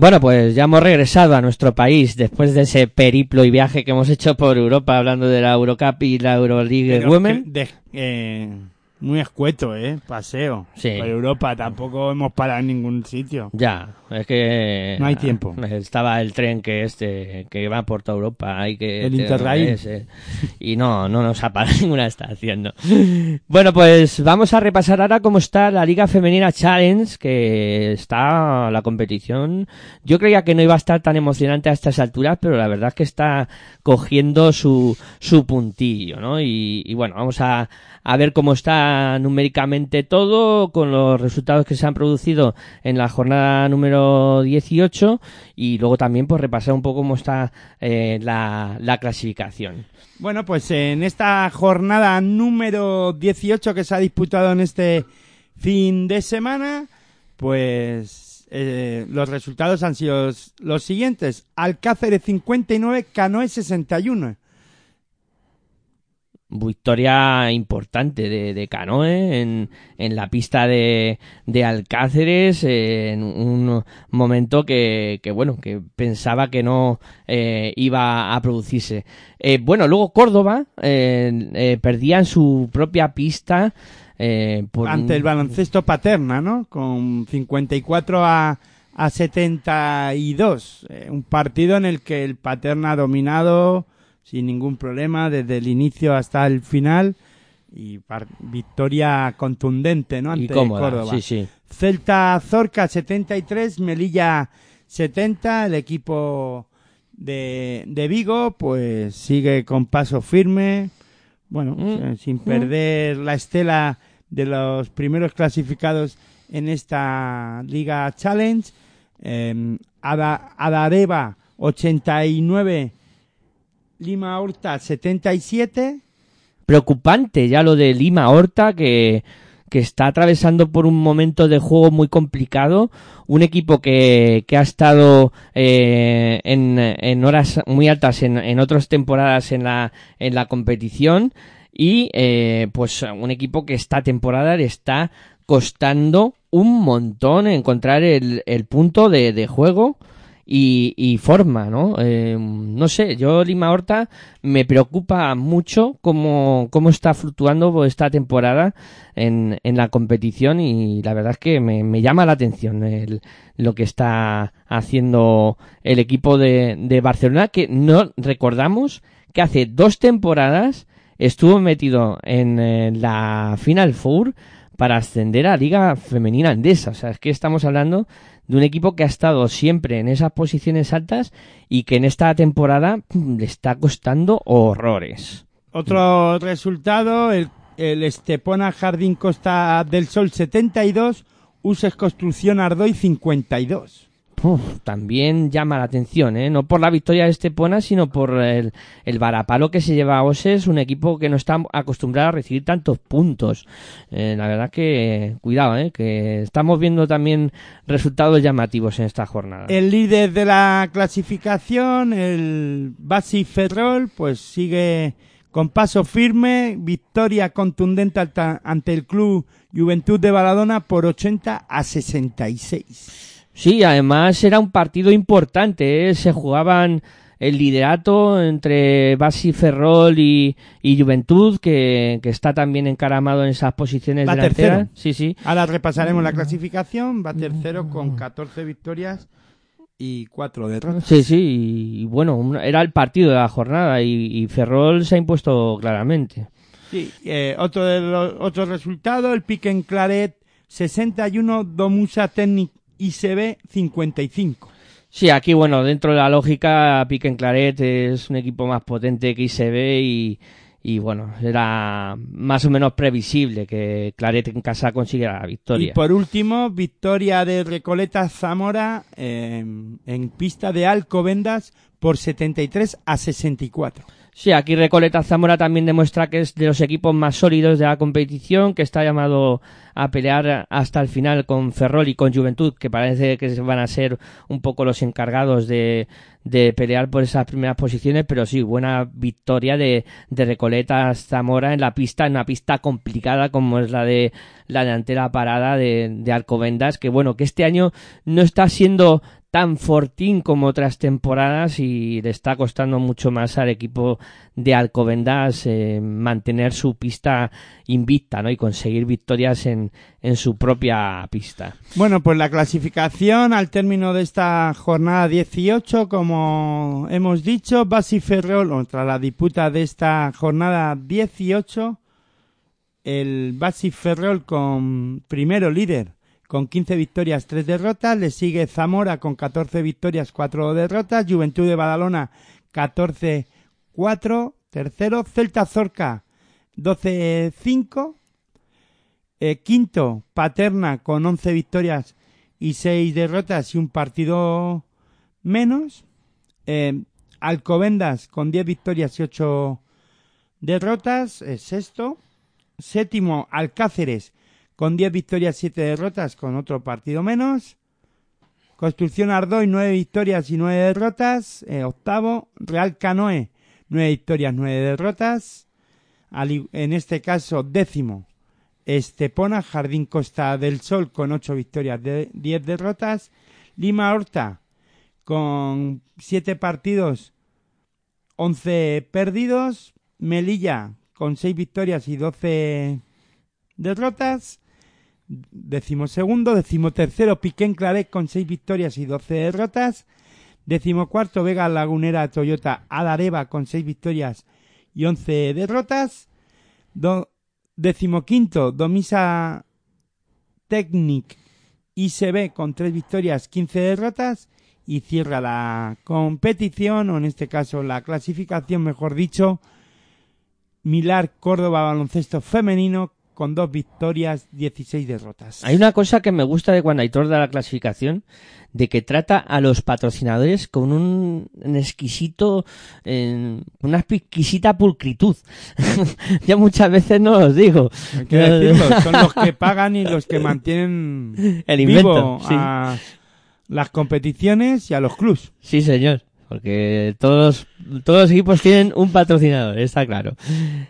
Bueno, pues ya hemos regresado a nuestro país después de ese periplo y viaje que hemos hecho por Europa hablando de la Eurocup y la Euroleague Women. que de- eh, muy escueto, ¿eh? Paseo. Sí. Por Europa tampoco hemos parado en ningún sitio. Ya, es que No hay tiempo. Estaba el tren que este que va por toda Europa, hay que El Interrail. ese, y no no nos ha parado ninguna estación, no. Bueno, pues vamos a repasar ahora cómo está la Liga Femenina Challenge, que está la competición. Yo creía que no iba a estar tan emocionante a estas alturas, pero la verdad es que está cogiendo su su puntillo, ¿no? Y, y bueno, vamos a a ver cómo está numéricamente todo, con los resultados que se han producido en la jornada número 18 y luego también pues repasar un poco cómo está eh, la, la clasificación. Bueno, pues en esta jornada número 18 que se ha disputado en este fin de semana, pues eh, los resultados han sido los siguientes. Alcáceres 59, Canoe 61. Victoria importante de, de Canoe en, en la pista de, de Alcáceres en un momento que, que bueno que pensaba que no eh, iba a producirse Eh, bueno luego Córdoba eh, eh, perdía en su propia pista ante el baloncesto Paterna, ¿no? Con 54 a, a 72. Eh, un partido en el que el Paterna ha dominado sin ningún problema desde el inicio hasta el final y par- victoria contundente, ¿no? y Ante cómoda, Córdoba. sí sí Celta Zorca 73, Melilla 70, el equipo de, de Vigo pues sigue con paso firme, bueno, Mm. eh, sin perder la estela de los primeros clasificados en esta Liga Challenge. Eh, Ada- Adareva 89, Lima Horta 77. preocupante ya lo de Lima Horta que, que está atravesando por un momento de juego muy complicado. Un equipo que, que ha estado eh, en, en horas muy altas en, en otras temporadas en la, en la competición. Y eh, pues un equipo que esta temporada le está costando un montón encontrar el, el punto de, de juego y, y forma, ¿no? Eh, no sé, yo Lima Horta me preocupa mucho cómo, cómo está fluctuando esta temporada en, en la competición y la verdad es que me, me llama la atención el- lo que está haciendo el equipo de, de Barcelona, que no recordamos que hace dos temporadas estuvo metido en eh, la Final Four para ascender a Liga Femenina Andesa. O sea, es que estamos hablando de un equipo que ha estado siempre en esas posiciones altas y que en esta temporada le está costando horrores. Otro resultado, el, el Estepona Jardín Costa del Sol 72, Uses Construcción Ardoy 52. También llama la atención, ¿eh? No por la victoria de Estepona, sino por el, el varapalo que se lleva a Oses, un equipo que no está acostumbrado a recibir tantos puntos. Eh, la verdad que, cuidado, ¿eh? Que estamos viendo también resultados llamativos en esta jornada. El líder de la clasificación, el Basi Ferrol, pues sigue con paso firme, victoria contundente ante el club Juventud de Baladona por 80 a 66. Sí, además era un partido importante, ¿eh? se jugaban el liderato entre Basi Ferrol y, y Juventud, que, que está también encaramado en esas posiciones Va delanteras. tercero. Sí, sí. Ahora repasaremos la clasificación, va tercero con 14 victorias y 4 derrotas. Sí, sí, y, y bueno, era el partido de la jornada y, y Ferrol se ha impuesto claramente. Sí, eh, otro de los otro resultado, el Pique en Claret 61, Domusa Technic ICB 55. Sí, aquí, bueno, dentro de la lógica, Piquen Claret es un equipo más potente que ICB y, y bueno, era más o menos previsible que Claret en casa consiguiera la victoria. Y por último, victoria de Recoleta Zamora eh, en pista de Alcobendas por 73 a 64. Sí, aquí Recoleta Zamora también demuestra que es de los equipos más sólidos de la competición, que está llamado a pelear hasta el final con Ferrol y con Juventud, que parece que van a ser un poco los encargados de, de pelear por esas primeras posiciones, pero sí, buena victoria de, de Recoleta Zamora en la pista, en una pista complicada como es la de la delantera parada de, de Alcobendas, que bueno, que este año no está siendo tan fortín como otras temporadas y le está costando mucho más al equipo de Alcobendas eh, mantener su pista invicta ¿no? y conseguir victorias en, en su propia pista. Bueno, pues la clasificación al término de esta jornada 18, como hemos dicho, Basi Ferrol, tras la disputa de esta jornada 18, el Basi Ferrol con primero líder con 15 victorias, 3 derrotas, le sigue Zamora con 14 victorias, 4 derrotas, Juventud de Badalona 14 4, tercero, Celta Zorca 12 5, Eh, quinto, Paterna con 11 victorias y 6 derrotas y un partido menos. Eh, Alcobendas con 10 victorias y 8 derrotas, es sexto. Séptimo, Alcáceres con 10 victorias y 7 derrotas con otro partido menos. Construcción Ardoy, 9 victorias y 9 derrotas. Eh, octavo, Real Canoe, 9 victorias, 9 derrotas. Al en este caso, décimo, Estepona, Jardín Costa del Sol con 8 victorias, de 10 derrotas. Lima Horta con 7 partidos, 11 perdidos. Melilla con 6 victorias y 12 derrotas. Decimosegundo, decimotercero, Piquén Claret con 6 victorias y 12 derrotas. Decimocuarto, Vega Lagunera Toyota Adareva con 6 victorias y 11 derrotas. Do- decimoquinto, Domisa Technic ICB con 3 victorias, 15 derrotas. Y cierra la competición, o en este caso la clasificación, mejor dicho, Milar Córdoba Baloncesto Femenino con 2 victorias, 16 derrotas. Hay una cosa que me gusta de cuando Aitor da la clasificación, de que trata a los patrocinadores con un, un exquisito, eh, una exquisita pulcritud. ya muchas veces no los digo. Hay que decirlo, son los que pagan y los que mantienen El invento, vivo sí. a las competiciones y a los clubs. Sí, señor. Porque todos, todos los equipos tienen un patrocinador, está claro.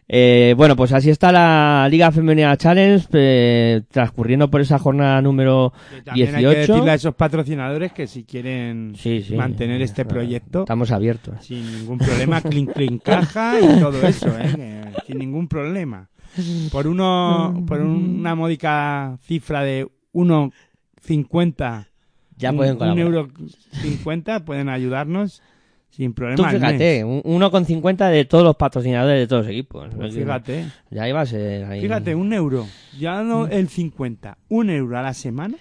Eh, bueno, pues así está la Liga Femenina Challenge, eh, transcurriendo por esa jornada número Que También hay que 18. decirle a esos patrocinadores que si quieren Sí, sí. mantener este proyecto Estamos abiertos. sin ningún problema, clink clink caja y todo eso, ¿eh? Sin ningún problema. Por uno, por una módica cifra de 1.50 Ya pueden un euro cincuenta pueden ayudarnos sin problema. Tú fíjate, mes. un- uno con 50 de todos los patrocinadores de todos los equipos. Pues fíjate, Ya iba a ser ahí. fíjate, un euro, ya no el 50, un euro a la semana,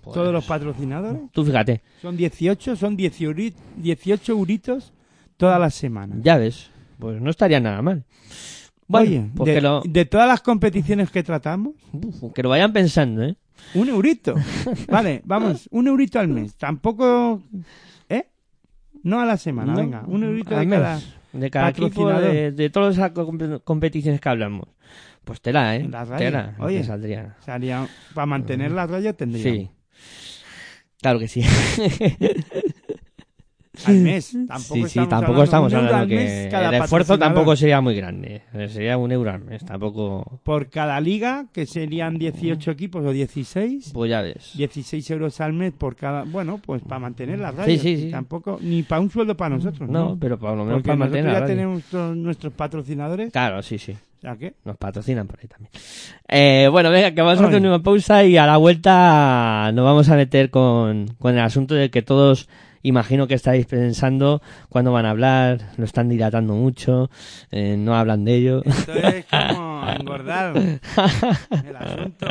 Pues, todos los patrocinadores, Tú fíjate, son 18, son 18, euri- 18 euritos todas las semanas. ya ves, pues no estaría nada mal. Bueno, Oye, pues de, que, lo, de todas las competiciones que tratamos, uf, que lo vayan pensando, ¿eh? un eurito. Vale, vamos, un eurito al mes. Tampoco. No a la semana, No, venga, un eurito de cada... de cada equipo, patrocinador. de, de todas esas com- competiciones que hablamos. Pues tela, ¿eh? La radio. Tela, Oye. saldría. Sería, para mantener la raya tendría Sí. Claro que sí. al mes. Tampoco sí, sí, estamos tampoco estamos hablando que el esfuerzo tampoco sería muy grande. Eh, Sería un euro al mes, tampoco... Por cada liga, que serían 18 equipos o 16, Pues ya ves. 16 euros al mes por cada... Bueno, pues para mantener la Sí, raya. sí, sí. Tampoco, ni para un sueldo para nosotros, No, ¿no? pero por lo menos Porque para mantener la ya radio. tenemos nuestros, nuestros patrocinadores. Claro, sí, sí. Sea que... Nos patrocinan por ahí también. Eh, bueno, venga, que vamos a hacer una pausa y a la vuelta nos vamos a meter con, con el asunto de que todos imagino que estáis pensando cuándo van a hablar, lo están dilatando mucho, eh, no hablan de ello. Esto es como engordar el asunto.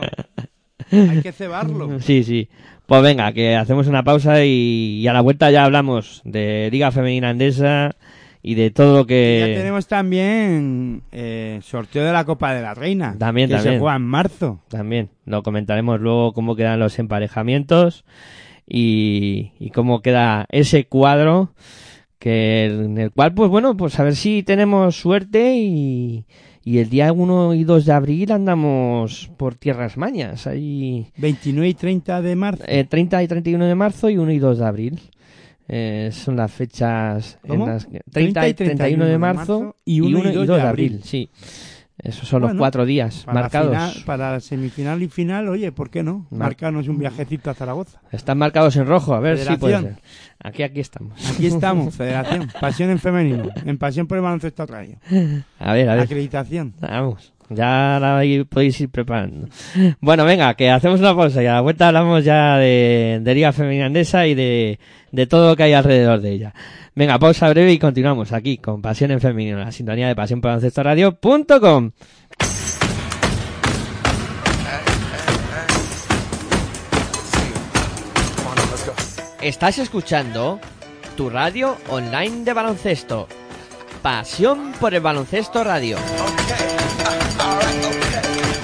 Hay que cebarlo. Sí, sí. Pues venga, que hacemos una pausa y, y a la vuelta ya hablamos de Liga Femenina Andesa y de todo lo que... Ya tenemos también eh, sorteo de la Copa de la Reina. También, que también. se juega en marzo. También lo comentaremos luego cómo quedan los emparejamientos y, y cómo queda ese cuadro que en el cual pues bueno pues a ver si tenemos suerte y, y el día 1 y 2 de abril andamos por tierras mañas ahí 29 y 30 de marzo. eh, 30 y 31 de marzo y 1 y 2 de abril Eh, son las fechas en ¿Cómo? las que- 30 y 31 de marzo y 1 y 2 de abril sí esos son los cuatro días Para, marcados final- para semifinal y final, oye, ¿por qué no? Mar- Marcarnos un viajecito a Zaragoza. Están marcados en rojo, a ver si puede Federación. ser. Aquí, aquí estamos. Aquí estamos, Federación. Pasión en femenino. En Pasión por el baloncesto radio. A ver, a ver. Acreditación. Vamos. Ya la podéis ir preparando. Bueno, venga, que hacemos una pausa y a la vuelta hablamos ya de, de Liga Femenina Andesa y de, de todo lo que hay alrededor de ella. Venga, pausa breve y continuamos aquí con Pasión en Femenino, la sintonía de Pasión por Radio.com. Estás escuchando tu radio online de baloncesto. Pasión por el baloncesto radio. Okay.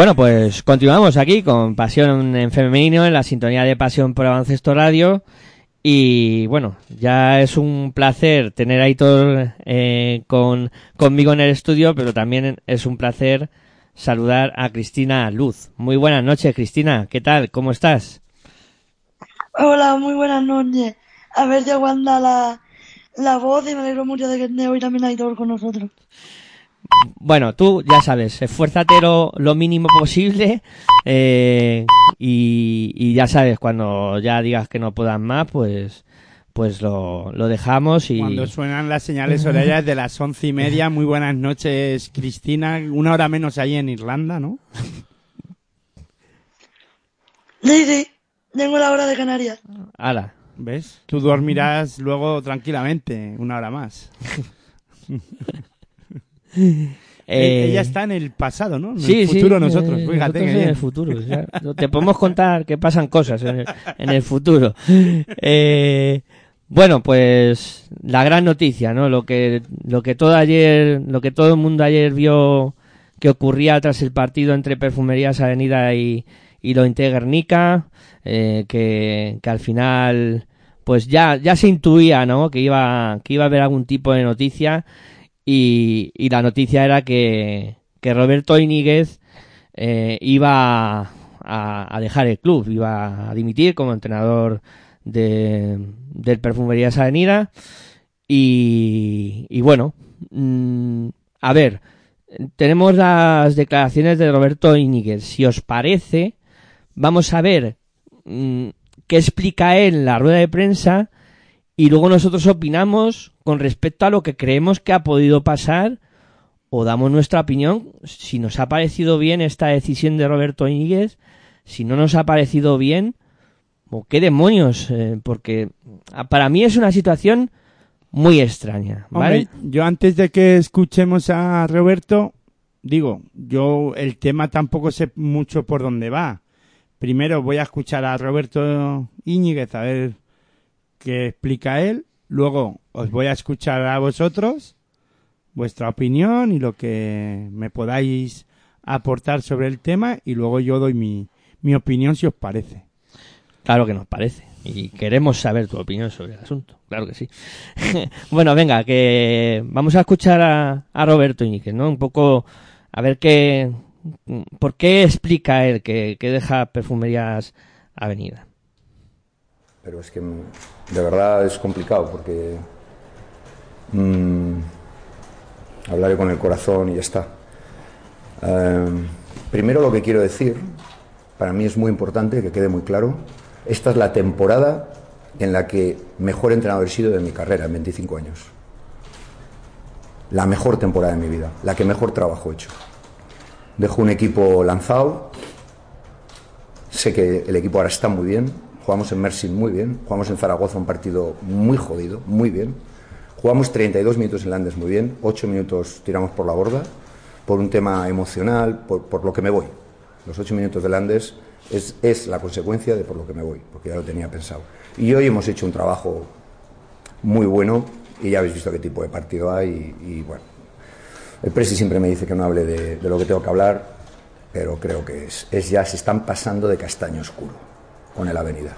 Bueno, pues continuamos aquí con Pasión en Femenino, en la sintonía de Pasión por Baloncesto Radio. Y bueno, ya es un placer tener a Aitor eh, con, conmigo en el estudio, pero también es un placer saludar a Cristina Luz. Muy buenas noches, Cristina. ¿Qué tal? ¿Cómo estás? Hola, muy buenas noches. A ver si aguanta la, la voz y me alegro mucho de que esté hoy también Aitor con nosotros. Bueno, tú ya sabes, esfuérzate lo, lo mínimo posible eh, y, y ya sabes, cuando ya digas que no puedas más, pues pues lo, lo dejamos y... Cuando suenan las señales horarias de las once y media, muy buenas noches, Cristina. Una hora menos ahí en Irlanda, ¿no? Sí, sí, tengo la hora de Canarias. Ala. ¿Ves? Tú dormirás luego tranquilamente, una hora más. Eh, Ella está en el pasado, ¿no? En sí, el sí, futuro nosotros. eh, Fíjate nosotros que en bien. el futuro. ya. Te podemos contar que pasan cosas en el, en el futuro. Eh, bueno, pues la gran noticia, ¿no? Lo que lo que todo ayer, lo que todo el mundo ayer vio que ocurría tras el partido entre Perfumerías Avenida y, y lo Guernica, eh, que, que al final pues ya ya se intuía, ¿no? Que iba que iba a haber algún tipo de noticia y, la noticia era que, Roberto Iníguez eh, iba a, dejar el club, iba a dimitir como entrenador de, del Perfumerías Avenida y, y bueno, mm, a ver, tenemos las declaraciones de Roberto Iníguez. Si os parece, vamos a ver mm, qué explica él en la rueda de prensa y luego nosotros opinamos con respecto a lo que creemos que ha podido pasar o damos nuestra opinión si nos ha parecido bien esta decisión de Roberto Íñiguez, si no nos ha parecido bien o qué demonios, eh, porque ah, para mí es una situación muy extraña, ¿vale? Yo antes de que escuchemos a Roberto, digo, yo el tema tampoco sé mucho por dónde va. Primero voy a escuchar a Roberto Íñiguez a ver qué explica él. Luego os voy a escuchar a vosotros vuestra opinión y lo que me podáis aportar sobre el tema y luego yo doy mi, mi opinión si os parece. Claro que nos parece. Y queremos saber tu opinión sobre el asunto. Claro que sí. bueno, venga, que vamos a escuchar a, a Roberto Íñiguez, ¿no? Un poco a ver qué. ¿Por qué explica él que, que deja Perfumerías Avenida? Pero es que de verdad es complicado porque mm, hablaré con el corazón y ya está. Eh, Primero lo que quiero decir, para mí es muy importante que quede muy claro, esta es la temporada en la que mejor entrenador he sido de mi carrera, en 25 años. La mejor temporada de mi vida, la que mejor trabajo he hecho. Dejo un equipo lanzado, sé que el equipo ahora está muy bien, jugamos en Mersin muy bien, jugamos en Zaragoza un partido muy jodido, muy bien, jugamos 32 minutos en Landes muy bien, 8 minutos tiramos por la borda, por un tema emocional, por, lo que me voy. Los 8 minutos de Landes es, la consecuencia de por lo que me voy, porque ya lo tenía pensado. Y hoy hemos hecho un trabajo muy bueno y ya habéis visto qué tipo de partido hay y, bueno, el Presi siempre me dice que no hable de, de lo que tengo que hablar, pero creo que es, es ya se están pasando de castaño oscuro con el Avenida.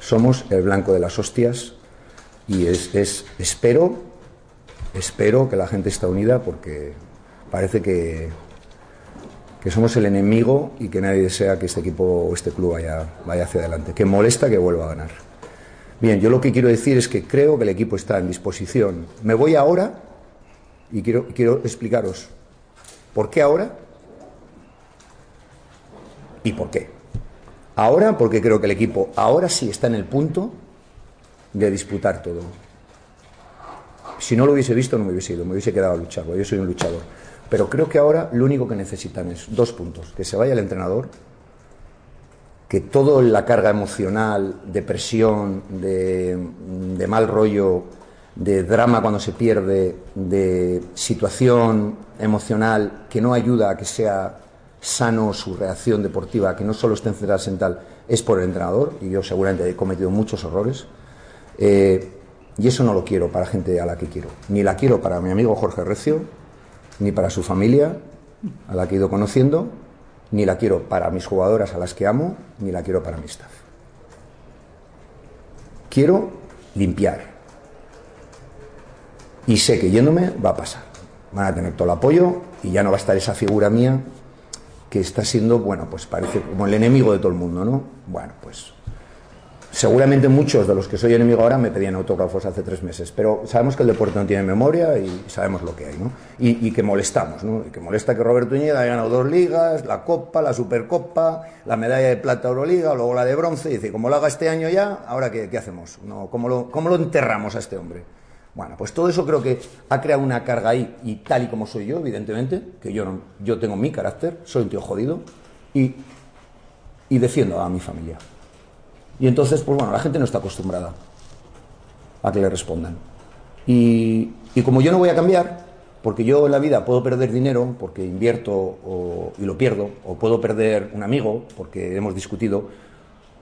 Somos el blanco de las hostias y es, es espero, espero que la gente esté unida porque parece que, que somos el enemigo y que nadie desea que este equipo o este club vaya, vaya hacia adelante, que molesta que vuelva a ganar. Bien, yo lo que quiero decir es que creo que el equipo está en disposición. Me voy ahora y quiero, quiero explicaros por qué ahora y por qué. Ahora porque creo que el equipo ahora sí está en el punto de disputar todo. Si no lo hubiese visto no me hubiese ido, me hubiese quedado a luchar, yo soy un luchador. Pero creo que ahora lo único que necesitan es dos puntos, que se vaya el entrenador, que toda la carga emocional, de presión, de mal rollo, de drama cuando se pierde, de situación emocional que no ayuda a que sea sano su reacción deportiva, que no solo esté centrada en tal, es por el entrenador, y yo seguramente he cometido muchos errores. Eh, y eso no lo quiero para gente a la que quiero. Ni la quiero para mi amigo Jorge Recio, ni para su familia, a la que he ido conociendo, ni la quiero para mis jugadoras a las que amo, ni la quiero para mi staff. Quiero limpiar. Y sé que yéndome va a pasar. Van a tener todo el apoyo y ya no va a estar esa figura mía que está siendo, bueno, pues parece como el enemigo de todo el mundo, ¿no? Bueno, pues seguramente muchos de los que soy enemigo ahora me pedían autógrafos hace tres meses, pero sabemos que el deporte no tiene memoria y sabemos lo que hay, ¿no? Y, que molestamos, ¿no? Y que molesta que Roberto Iñeda haya ganado dos ligas, la Copa, la Supercopa, la medalla de plata Euroliga, luego la de bronce, y dice, como lo haga este año ya, ¿ahora qué, qué hacemos? No, ¿cómo, lo, ¿Cómo lo enterramos a este hombre? Bueno, pues todo eso creo que ha creado una carga ahí, y tal y como soy yo, evidentemente, que yo, no, yo tengo mi carácter, soy un tío jodido, y, y defiendo a mi familia. Y entonces, pues bueno, la gente no está acostumbrada a que le respondan. Y, y como yo no voy a cambiar, porque yo en la vida puedo perder dinero porque invierto o- y lo pierdo, o puedo perder un amigo porque hemos discutido,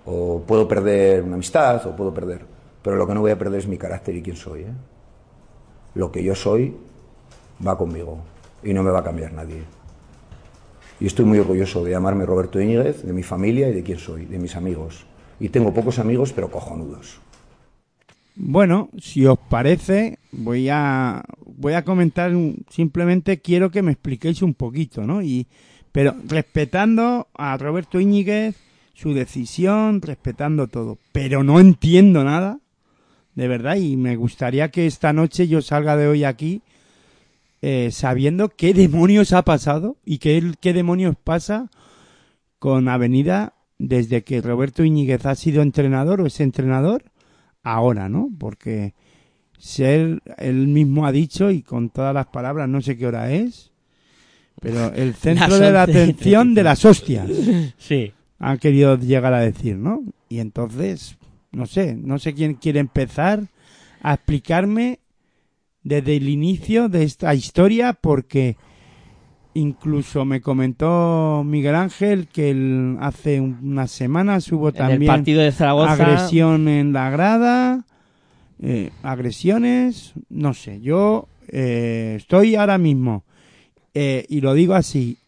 o puedo perder una amistad, o puedo perder. Pero lo que no voy a perder es mi carácter y quién soy. ¿eh? Lo que yo soy va conmigo y no me va a cambiar nadie. Y estoy muy orgulloso de llamarme Roberto Íñiguez, de mi familia y de quién soy, de mis amigos. Y tengo pocos amigos, pero cojonudos. Bueno, si os parece, voy a voy a comentar simplemente quiero que me expliquéis un poquito, ¿no? Y pero respetando a Roberto Íñiguez, su decisión, respetando todo, pero no entiendo nada, de verdad, y me gustaría que esta noche yo salga de hoy aquí eh, sabiendo qué demonios ha pasado y qué, qué demonios pasa con Avenida desde que Roberto Íñiguez ha sido entrenador o es entrenador ahora, ¿no? Porque ser él mismo ha dicho y con todas las palabras, no sé qué hora es, pero el centro de la atención de las hostias Sí. han querido llegar a decir, ¿no? Y entonces, no sé, no sé quién quiere empezar a explicarme desde el inicio de esta historia porque incluso me comentó Miguel Ángel que hace un- unas semanas hubo En el también partido de Zaragoza. agresión en la grada, eh, agresiones, no sé, yo eh, estoy ahora mismo, eh, y lo digo así,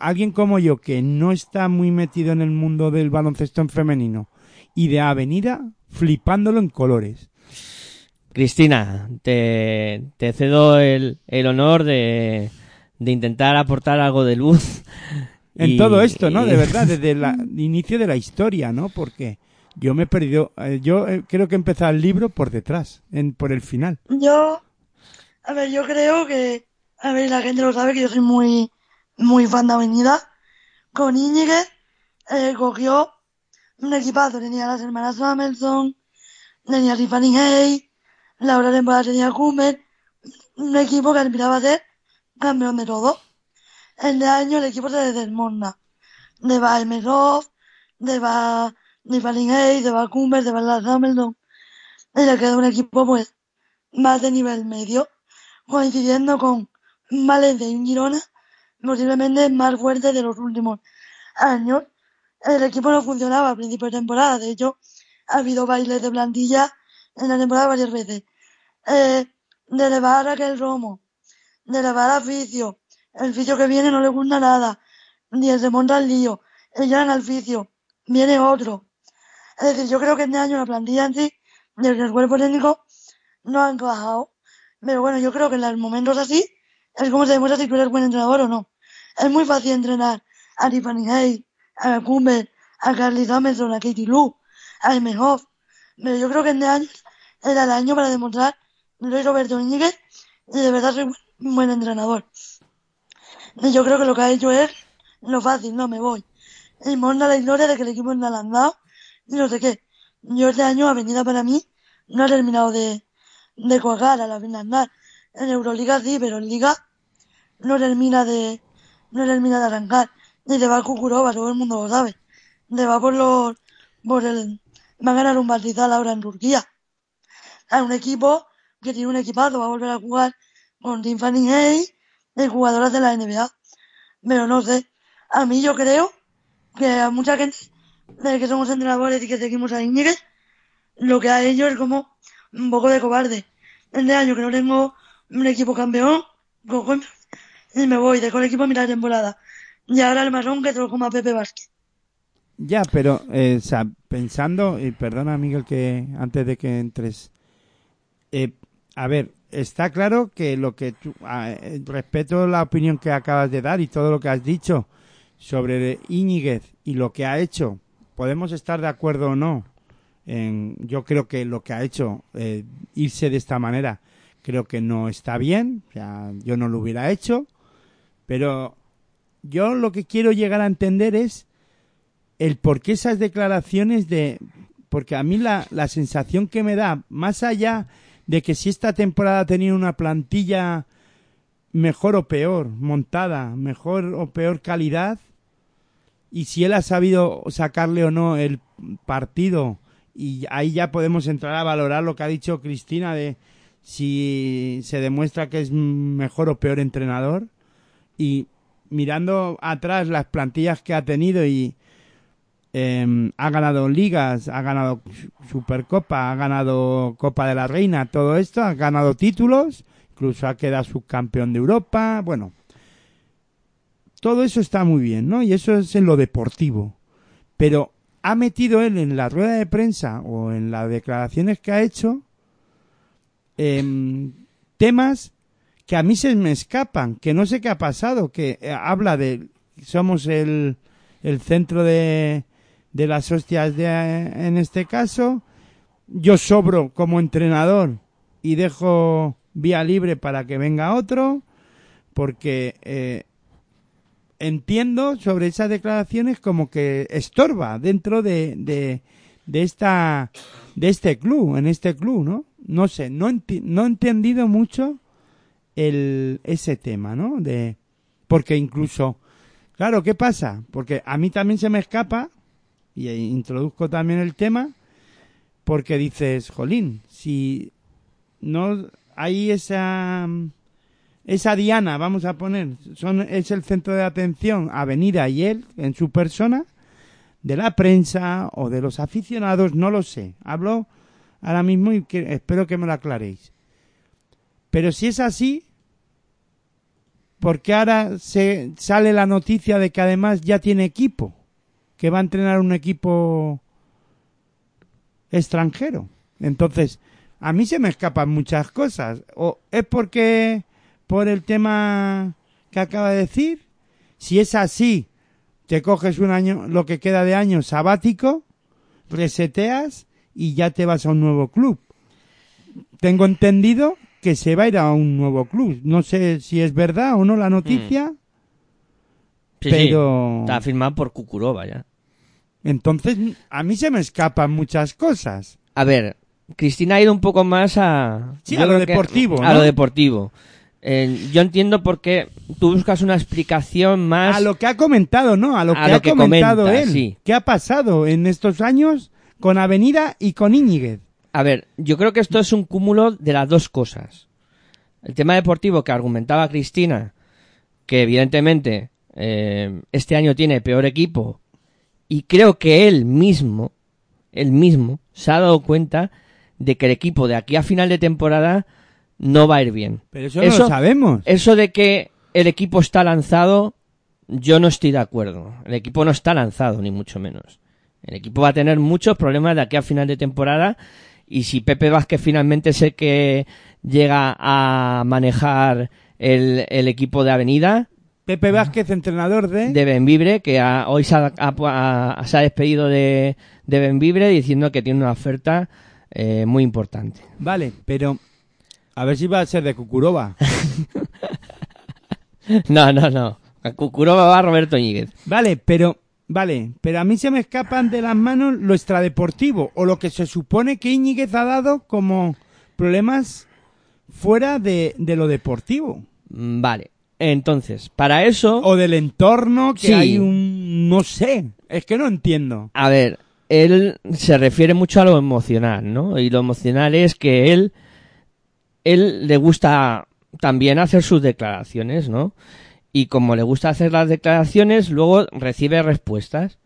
alguien como yo que no está muy metido en el mundo del baloncesto en femenino y de avenida, flipándolo en colores. Cristina, te, te cedo el, el honor de, de intentar aportar algo de luz. En Y- todo esto, ¿no? y- De verdad, desde la- el inicio de la historia, ¿no? Porque yo me he perdido, eh, yo eh, creo que he empezado el libro por detrás, en, por el final. Yo, a ver, yo creo que, a ver, la gente lo sabe que yo soy muy, muy fan de Avenida con Íñiguez eh, cogió un equipazo. Tenía las hermanas Samuelson, tenía a Tiffany Hayes, la otra tenía a. Un equipo que aspiraba a ser campeón de todo. Este año el equipo se desmonta. De va Emerov, de va Tiffany Hayes, de va Coomer, de va la Samuelson. Y le queda un equipo pues más de nivel medio, coincidiendo con Valencia y Girona, posiblemente más fuerte de los últimos años. El equipo no funcionaba a principio de temporada, de hecho, ha habido bailes de plantilla en la temporada varias veces. Eh, de elevar a aquel Romo, de elevar a Ficio, el Ficio que viene no le gusta nada, ni se monta el lío, ella al Ficio, viene otro. Es decir, yo creo que este año la plantilla en sí, desde el cuerpo técnico, no ha encajado. Pero bueno, yo creo que en los momentos así es como se demuestra si tú eres buen entrenador o no. Es muy fácil entrenar a Tiffany a Cumber, a Carly Samuelson, a Katie Lou, a Emenhoff. Pero yo creo que este año era el año para demostrar soy Roberto Íñiguez y de verdad soy un buen entrenador. Y yo creo que lo que ha hecho es lo fácil, no me voy. Y monta la historia de que el equipo no la han dado y no sé qué. Yo este año Avenida para mí no ha terminado de, de cuajar a la final. En Euroliga sí, pero en Liga no termina de no termina de arrancar. Y te va a Kukurova, todo el mundo lo sabe. Te va por los por el va a ganar un Partizan ahora en Turquía. A un equipo que tiene un equipazo, va a volver a jugar con Tiffany Hayes, de jugadoras de la NBA. Pero no sé, a mí yo creo que a mucha gente de que somos entrenadores y que seguimos a Íñiguez, lo que ha hecho es como un poco de cobarde. Este año que no tengo un equipo campeón, cojo y me voy, dejo el equipo a mitad de temporada. Y ahora el marrón que te lo coma Pepe Vázquez. Ya, pero, eh, pensando, y perdona Miguel que antes de que entres, eh, a ver, está claro que lo que tú, ah, eh, respeto la opinión que acabas de dar y todo lo que has dicho sobre Íñiguez y lo que ha hecho, podemos estar de acuerdo o no. En, yo creo que lo que ha hecho eh, irse de esta manera creo que no está bien, o sea, yo no lo hubiera hecho, pero yo lo que quiero llegar a entender es el por qué esas declaraciones de porque a mí la, la sensación que me da más allá de que si esta temporada tenido una plantilla mejor o peor montada, mejor o peor calidad, y si él ha sabido sacarle o no el partido, y ahí ya podemos entrar a valorar lo que ha dicho Cristina de si se demuestra que es mejor o peor entrenador, y mirando atrás las plantillas que ha tenido y eh, ha ganado ligas, ha ganado Supercopa, ha ganado Copa de la Reina, todo esto, ha ganado títulos, incluso ha quedado subcampeón de Europa, bueno, todo eso está muy bien, ¿no? Y eso es en lo deportivo. Pero ha metido él en la rueda de prensa o en las declaraciones que ha hecho em, temas que a mí se me escapan, que no sé qué ha pasado, que eh, habla de somos el, el centro de, de las hostias de, en este caso, yo sobro como entrenador y dejo vía libre para que venga otro, porque eh, entiendo sobre esas declaraciones como que estorba dentro de, de, de esta de este club, en este club, ¿no? No sé, no, enti- no he entendido mucho el, ese tema, ¿no? De, porque incluso, claro, ¿qué pasa? Porque a mí también se me escapa, y introduzco también el tema, porque dices, jolín, si no hay esa, esa diana, vamos a poner, son, es el centro de atención, Avenida y él, en su persona, de la prensa o de los aficionados, no lo sé. Hablo ahora mismo y que, espero que me lo aclaréis. Pero si es así, ¿por qué ahora se sale la noticia de que además ya tiene equipo? Que va a entrenar un equipo extranjero. Entonces, a mí se me escapan muchas cosas. O es porque por el tema que acaba de decir, si es así, te coges un año, lo que queda de año sabático, reseteas y ya te vas a un nuevo club. Tengo entendido que se va a ir a un nuevo club. No sé si es verdad o no la noticia. Sí, pero sí, está firmado por Kukurova ya. entonces a mí se me escapan muchas cosas. A ver, Cristina ha ido un poco más a... Sí, yo a lo que- deportivo, A lo deportivo. Eh, yo entiendo por qué tú buscas una explicación más... A lo que ha comentado, ¿no? A lo que A ha que comentado comenta, él. sí. ¿Qué ha pasado en estos años con Avenida y con Íñiguez? A ver, yo creo que esto es un cúmulo de las dos cosas. El tema deportivo que argumentaba Cristina, que evidentemente eh, este año tiene peor equipo, y creo que él mismo, él mismo, se ha dado cuenta de que el equipo de aquí a final de temporada no va a ir bien. Pero eso, no lo sabemos. Eso de que el equipo está lanzado, yo no estoy de acuerdo. El equipo no está lanzado, ni mucho menos. El equipo va a tener muchos problemas de aquí a final de temporada y si Pepe Vázquez finalmente es el que llega a manejar el, el equipo de Avenida, Pepe Vázquez, entrenador de... de Benvibre, que ha- hoy se ha, ha- ha- se ha despedido de, de Benvibre diciendo que tiene una oferta eh, muy importante. Vale, pero... A ver si va a ser de Kukurova. No, no, no. A Kukurova va Roberto Ñíguez. Vale, pero... Vale, pero a mí se me escapan de las manos lo extradeportivo o lo que se supone que Íñiguez ha dado como problemas fuera de, de lo deportivo. Mm, Vale. Entonces, para eso... O del entorno, que Sí. hay un... No sé, es que no entiendo. A ver, él se refiere mucho a lo emocional, ¿no? Y lo emocional es que él, él le gusta también hacer sus declaraciones, ¿no? Y como le gusta hacer las declaraciones, luego recibe respuestas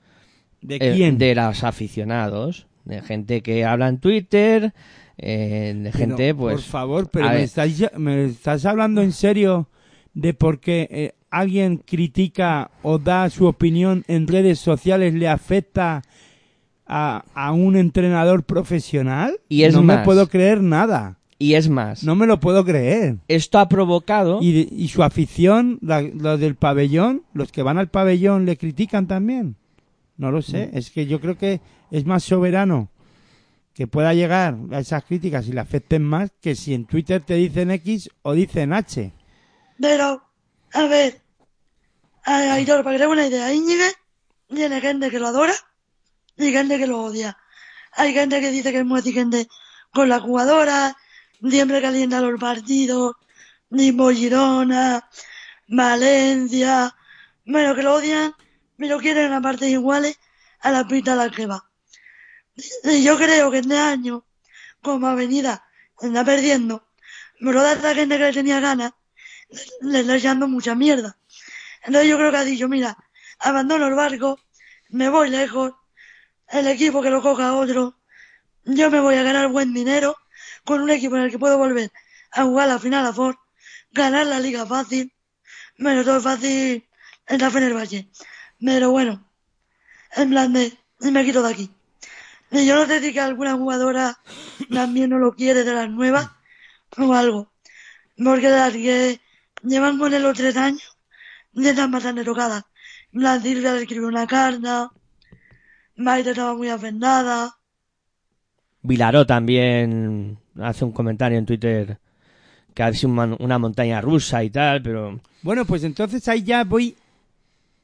¿De eh, quién? de los aficionados, de gente que habla en Twitter, eh, de Pero, gente, pues... Por favor, pero me ver. estás, me estás hablando en serio de por qué eh, alguien critica o da su opinión en redes sociales le afecta a, a un entrenador profesional. Y es no me puedo creer nada. Y es más, No me lo puedo creer. esto ha provocado... Y, su afición, la- del pabellón, los que van al pabellón le critican también. No lo Mm. sé, es que yo creo que es más soberano que pueda llegar a esas críticas y le afecten más que si en Twitter te dicen X o dicen H. Pero, a ver, Aitor, para que te haga una idea, Íñiguez tiene gente que lo adora y gente que lo odia. Hay gente que dice que es muy exigente con la jugadora, siempre calienta los partidos, tipo Girona, Valencia, bueno, que lo odian, pero quieren a partes iguales a la pista a la que va. Y yo creo que este año, como Avenida está perdiendo, pero de esta gente que le tenía ganas, le está echando mucha mierda. Entonces yo creo que ha dicho, mira, abandono el barco, me voy lejos, el equipo que lo coja otro, yo me voy a ganar buen dinero con un equipo en el que puedo volver a jugar la final a Ford, ganar la liga fácil, bueno, todo fácil en la Fenerbahce, pero bueno, en plan de, me quito de aquí. Y yo no sé si que alguna jugadora también no lo quiere de las nuevas o algo. Porque las que llevan con él los tres años, ya están bastante tocadas. La Silvia le escribió una carta, Maite estaba muy afectada. Vilaró también hace un comentario en Twitter que ha sido una, una montaña rusa y tal, pero Bueno, pues entonces ahí ya voy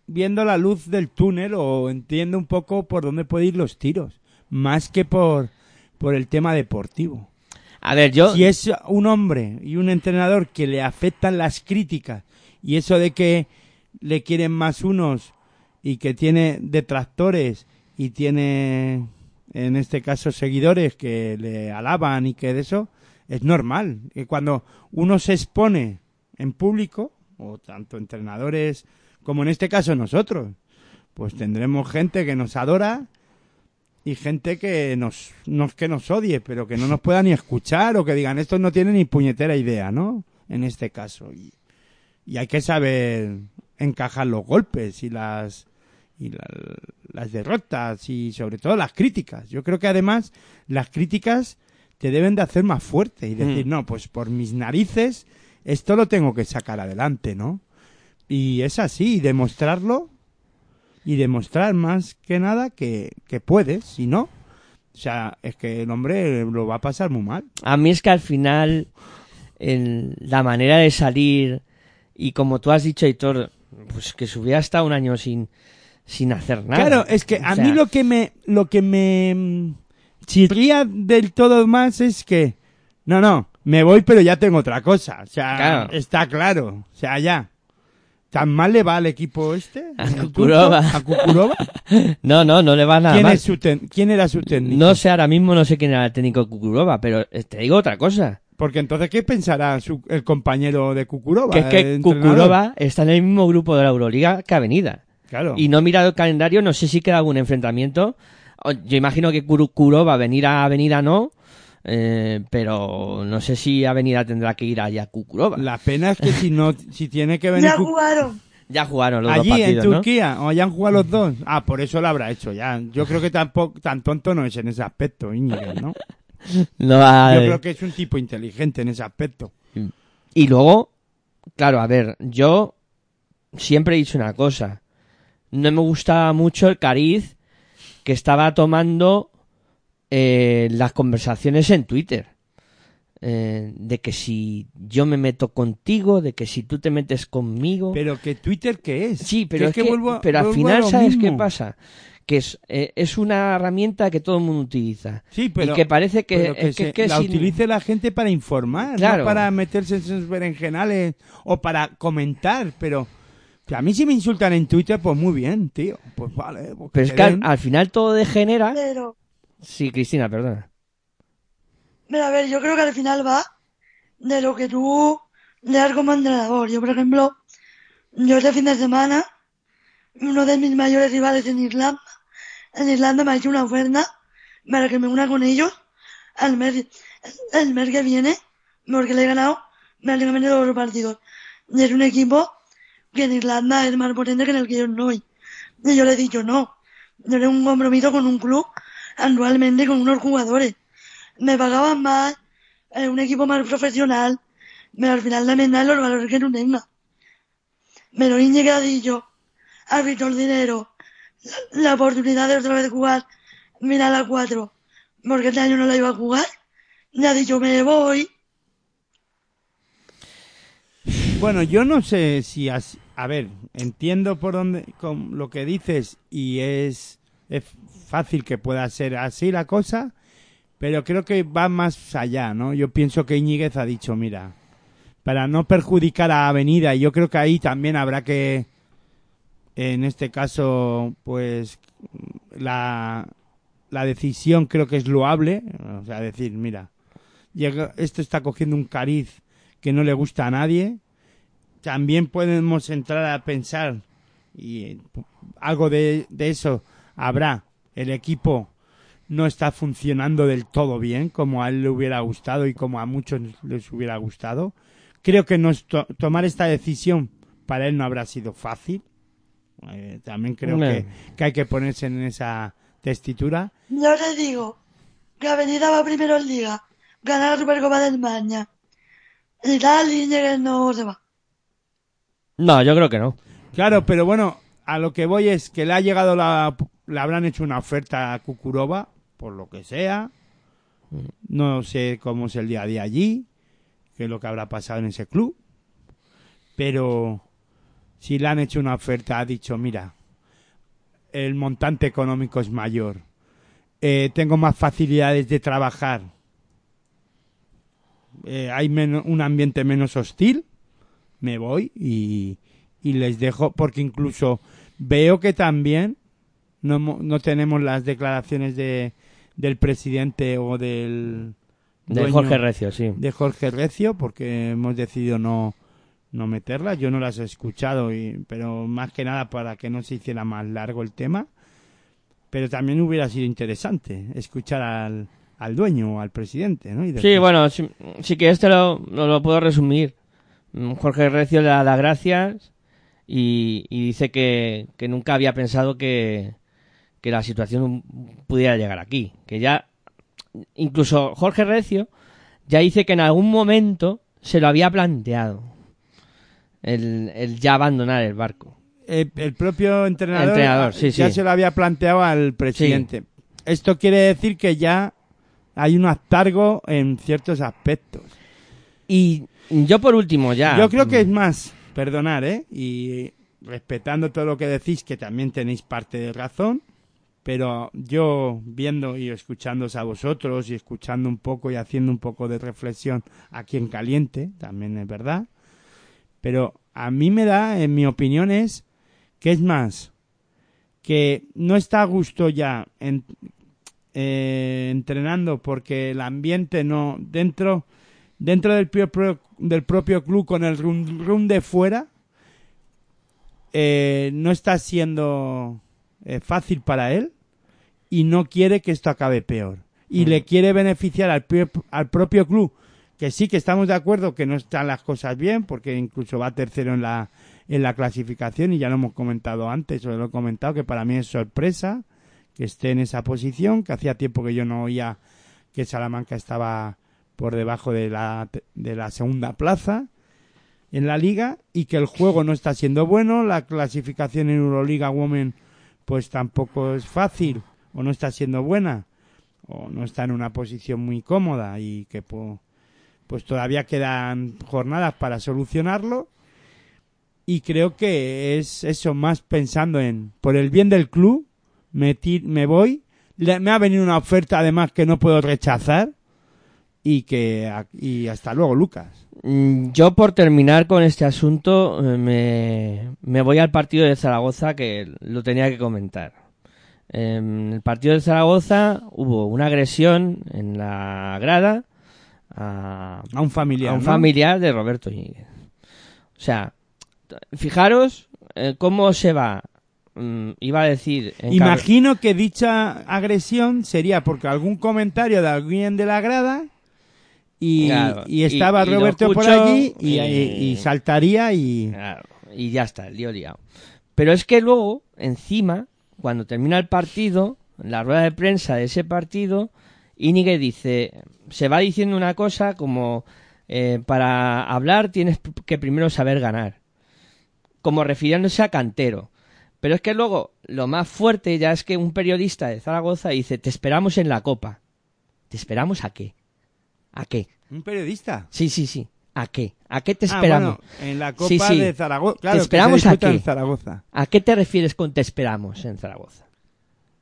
viendo la luz del túnel o entiendo un poco por dónde pueden ir los tiros, más que por, por el tema deportivo. a ver, yo Si es un hombre y un entrenador que le afectan las críticas y eso de que le quieren más unos y que tiene detractores y tiene en este caso seguidores que le alaban y que de eso es normal que cuando uno se expone en público o tanto entrenadores como en este caso nosotros pues tendremos gente que nos adora y gente que nos, no que nos odie, pero que no nos pueda ni escuchar o que digan, estos no tienen ni puñetera idea, ¿no? En este caso. Y, y hay que saber encajar los golpes y las, y la- las derrotas y sobre todo las críticas. Yo creo que además las críticas te deben de hacer más fuerte y decir, Mm. no, pues por mis narices esto lo tengo que sacar adelante, ¿no? Y es así, y demostrarlo y demostrar más que nada que, que puedes, si no, o sea, es que el hombre lo va a pasar muy mal. a mí es que al final el- la manera de salir y como tú has dicho, Héctor, pues que se hubiera estado un año sin, sin hacer nada. Claro, es que a O sea, mí lo que me, lo que me mm, chirría del todo más es que, no, no, me voy pero ya tengo otra cosa. O sea, Claro. está claro. O sea, ya. ¿Tan mal le va al equipo este? A. Kukurova. ¿A Kukurova? No, no, no le va nada ¿Quién, mal. es su ten- ¿Quién era su técnico? No sé ahora mismo, no sé quién era el técnico de Kukurova, pero eh, te digo otra cosa. Porque entonces, ¿qué pensará su- el compañero de Kukurova? Que es que? Kukurova está en el mismo grupo de la Euroliga que Avenida. Claro. Y no he mirado el calendario, no sé si queda algún enfrentamiento. Yo imagino que Kuru- Kurova a venir a Avenida no, eh, pero no sé si Avenida tendrá que ir allá a Kukurova. La pena es que si no, si tiene que venir Ya jugaron. Ya jugaron los allí dos en partidos, ¿no? Turquía, o hayan jugado los dos. Ah, por eso lo habrá hecho ya. Yo creo que tampoco tan tonto no es en ese aspecto, Íñigo, ¿no? No va- Yo creo que es un tipo inteligente en ese aspecto. Y luego, claro, a ver, yo siempre he dicho una cosa. No me gustaba mucho el cariz que estaba tomando eh, las conversaciones en Twitter. Eh, de que si yo me meto contigo, de que si tú te metes conmigo. Pero que Twitter, ¿qué es? sí, pero Que es que, vuelvo- pero al a final, ¿sabes qué pasa? Que es, eh, es una herramienta que todo el mundo utiliza. Sí, pero, y que parece que, que es se- que la utilice la gente para informar, Claro. no para meterse en sus berenjenales o para comentar, pero que a mí si me insultan en Twitter, pues muy bien, tío. Pues vale. pues Pero es se que al, final todo degenera. Pero, Sí, Cristina, perdona. pero a ver, yo creo que al final va de lo que tú le das como entrenador. Yo, por ejemplo, yo este fin de semana, uno de mis mayores rivales en Irlanda, en Irlanda me ha hecho una oferta para que me una con ellos al mes, el mes que viene, porque le he ganado prácticamente todos los partidos. Y es un equipo que en Irlanda es más potente que en el que yo no soy. Y yo le he dicho no. Yo tengo un compromiso con un club anualmente con unos jugadores. Me pagaban más, eh, un equipo más profesional, pero al final también dan los valores que tú tengas. Pero Iñigo ha dicho, has visto el dinero, la, la oportunidad de otra vez jugar, mira la 4, porque este año no la iba a jugar, y ha dicho, me voy, Bueno, yo no sé si así- a ver, entiendo por dónde con lo que dices y es, es fácil que pueda ser así la cosa, pero creo que va más allá, ¿no? Yo pienso que Íñiguez ha dicho, mira, para no perjudicar a Avenida, y yo creo que ahí también habrá que, en este caso, pues la, la decisión creo que es loable, o sea, decir, mira, esto está cogiendo un cariz que no le gusta a nadie, también podemos entrar a pensar y eh, algo de, de eso habrá. El equipo no está funcionando del todo bien como a él le hubiera gustado y como a muchos les hubiera gustado. Creo que no es to- tomar esta decisión para él no habrá sido fácil. Eh, también creo que, que hay que ponerse en esa testitura. yo te digo, que Avenida va primero en Liga, ganar la Supercopa de España, y tal, y Íñiguez no se va. No, yo creo que no. Claro, pero bueno, a lo que voy es que le ha llegado la. Le habrán hecho una oferta a Kukurova, por lo que sea. No sé cómo es el día a día allí, qué es lo que habrá pasado en ese club. Pero si le han hecho una oferta, ha dicho: Mira, el montante económico es mayor. Eh, tengo más facilidades de trabajar. Eh, hay un ambiente menos hostil me voy y, y les dejo porque incluso veo que también no, no tenemos las declaraciones de, del presidente o del De Jorge Recio, sí. de Jorge Recio porque hemos decidido no no meterlas yo no las he escuchado y, pero más que nada para que no se hiciera más largo el tema pero también hubiera sido interesante escuchar al, al dueño o al presidente ¿no? Y Sí, bueno, sí, sí que este lo, lo, lo puedo resumir. Mm, Jorge Recio le da las gracias y, y dice que, que nunca había pensado que, que la situación pudiera llegar aquí. Que ya, incluso Jorge Recio ya dice que en algún momento se lo había planteado. El, el ya abandonar el barco. el, el propio entrenador, Entrenador, sí, ya sí. se lo había planteado al presidente. Esto quiere decir que ya hay un hartargo en ciertos aspectos. Y yo por último ya. Yo creo que es más, perdonar, ¿eh? Y respetando todo lo que decís, que también tenéis parte de razón, pero yo viendo y escuchándoos a vosotros y escuchando un poco y haciendo un poco de reflexión aquí en caliente, también es verdad, pero a mí me da, en mi opinión, es que es más, que no está a gusto ya en- eh, entrenando porque el ambiente no dentro dentro del propio, del propio club con el run, run de fuera eh, no está siendo eh, fácil para él y no quiere que esto acabe peor. Y le quiere beneficiar al, al propio club que sí que estamos de acuerdo que no están las cosas bien porque incluso va tercero en la en la clasificación y ya lo hemos comentado antes o lo he comentado que para mí es sorpresa que esté en esa posición que hacía tiempo que yo no oía que Salamanca estaba por debajo de la de la segunda plaza en la liga y que el juego no está siendo bueno, la clasificación en Euroliga Women pues tampoco es fácil o no está siendo buena o no está en una posición muy cómoda y que po- pues todavía quedan jornadas para solucionarlo. Y creo que es eso más pensando en por el bien del club me, me voy. Le- me ha venido una oferta además que no puedo rechazar y que y hasta luego Lucas Mm, Yo, por terminar con este asunto, eh, me, me voy al partido de Zaragoza que lo tenía que comentar. En el partido de Zaragoza hubo una agresión en la grada a, a un familiar a un ¿no? familiar de Roberto Íñiguez. O sea, fijaros eh, cómo se va. mm, iba a decir. Imagino que dicha agresión sería porque algún comentario de alguien de la grada y, Claro, y estaba y- y lo Roberto por allí y, saltaría y... Claro, y ya está, el lío liado. Pero es que luego, encima, cuando termina el partido, en la rueda de prensa de ese partido, Íñiguez dice, se va diciendo una cosa como, eh, para hablar tienes que primero saber ganar. Como refiriéndose a Cantero. Pero es que luego, lo más fuerte ya es que un periodista de Zaragoza dice, te esperamos en la copa. ¿Te esperamos a qué? ¿A qué? ¿Un periodista? Sí, sí, sí. ¿A qué? ¿A qué te Ah, esperamos? bueno, en la Copa Sí, sí. de Zaragoza. Claro, ¿Te que se esperamos a disputa qué? en Zaragoza. ¿A qué te refieres con te esperamos en Zaragoza?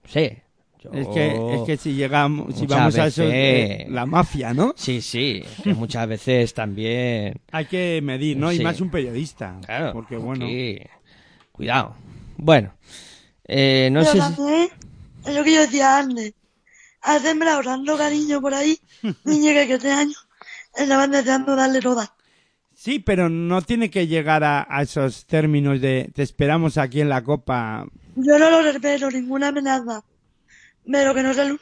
No sé. yo- Es que, es que si llegamos, si Muchas vamos a eso, eh, la mafia, ¿no? Sí, sí. Que muchas veces también. Hay que medir, ¿no? Y Sí. más un periodista. Claro. Porque bueno, aquí- Cuidado. Bueno. Eh, no Pero sé si... es lo que yo decía antes, ha sembrado tanto cariño por ahí, niña que, que este año estaban deseando darle todas. sí, pero no tiene que llegar a, a esos términos de te esperamos aquí en la Copa. Yo no lo respeto, ninguna amenaza. Pero que no es el,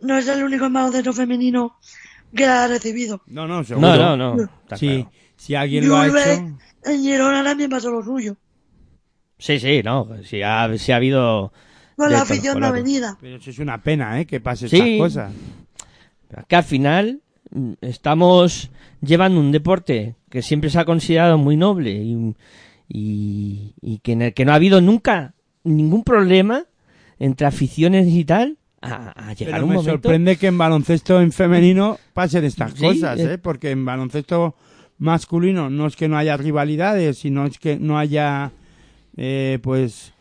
no es el único baloncesto femenino que la ha recibido. No, no, seguro. No, no, no. está Sí, claro. si alguien lo ha hecho. en Girona también pasó lo suyo. Sí, sí, no. Si ha, sí ha habido... Con de la afición de avenida. Pero eso es una pena, ¿eh? Que pase Sí. estas cosas. Que al final mm, estamos llevando un deporte que siempre se ha considerado muy noble y, y, y que en el que no ha habido nunca ningún problema entre aficiones y tal a, a llegar Pero un me momento sorprende que en baloncesto en femenino pasen estas Sí, cosas, eh. ¿eh? Porque en baloncesto masculino no es que no haya rivalidades, sino es que no haya, eh, pues,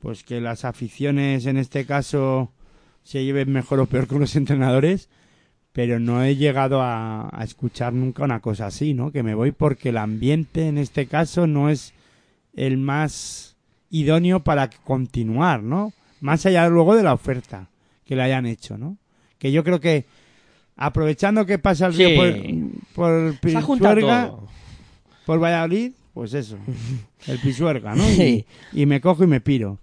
pues que las aficiones en este caso se lleven mejor o peor con los entrenadores, pero no he llegado a, a escuchar nunca una cosa así, ¿no? Que me voy porque el ambiente en este caso no es el más idóneo para continuar, ¿no? Más allá luego de la oferta que le hayan hecho, ¿no? Que yo creo que aprovechando que pasa el río Sí. por, por Pisuerga, por Valladolid, pues eso, el Pisuerga, ¿no? Y, Sí. y me cojo y me piro.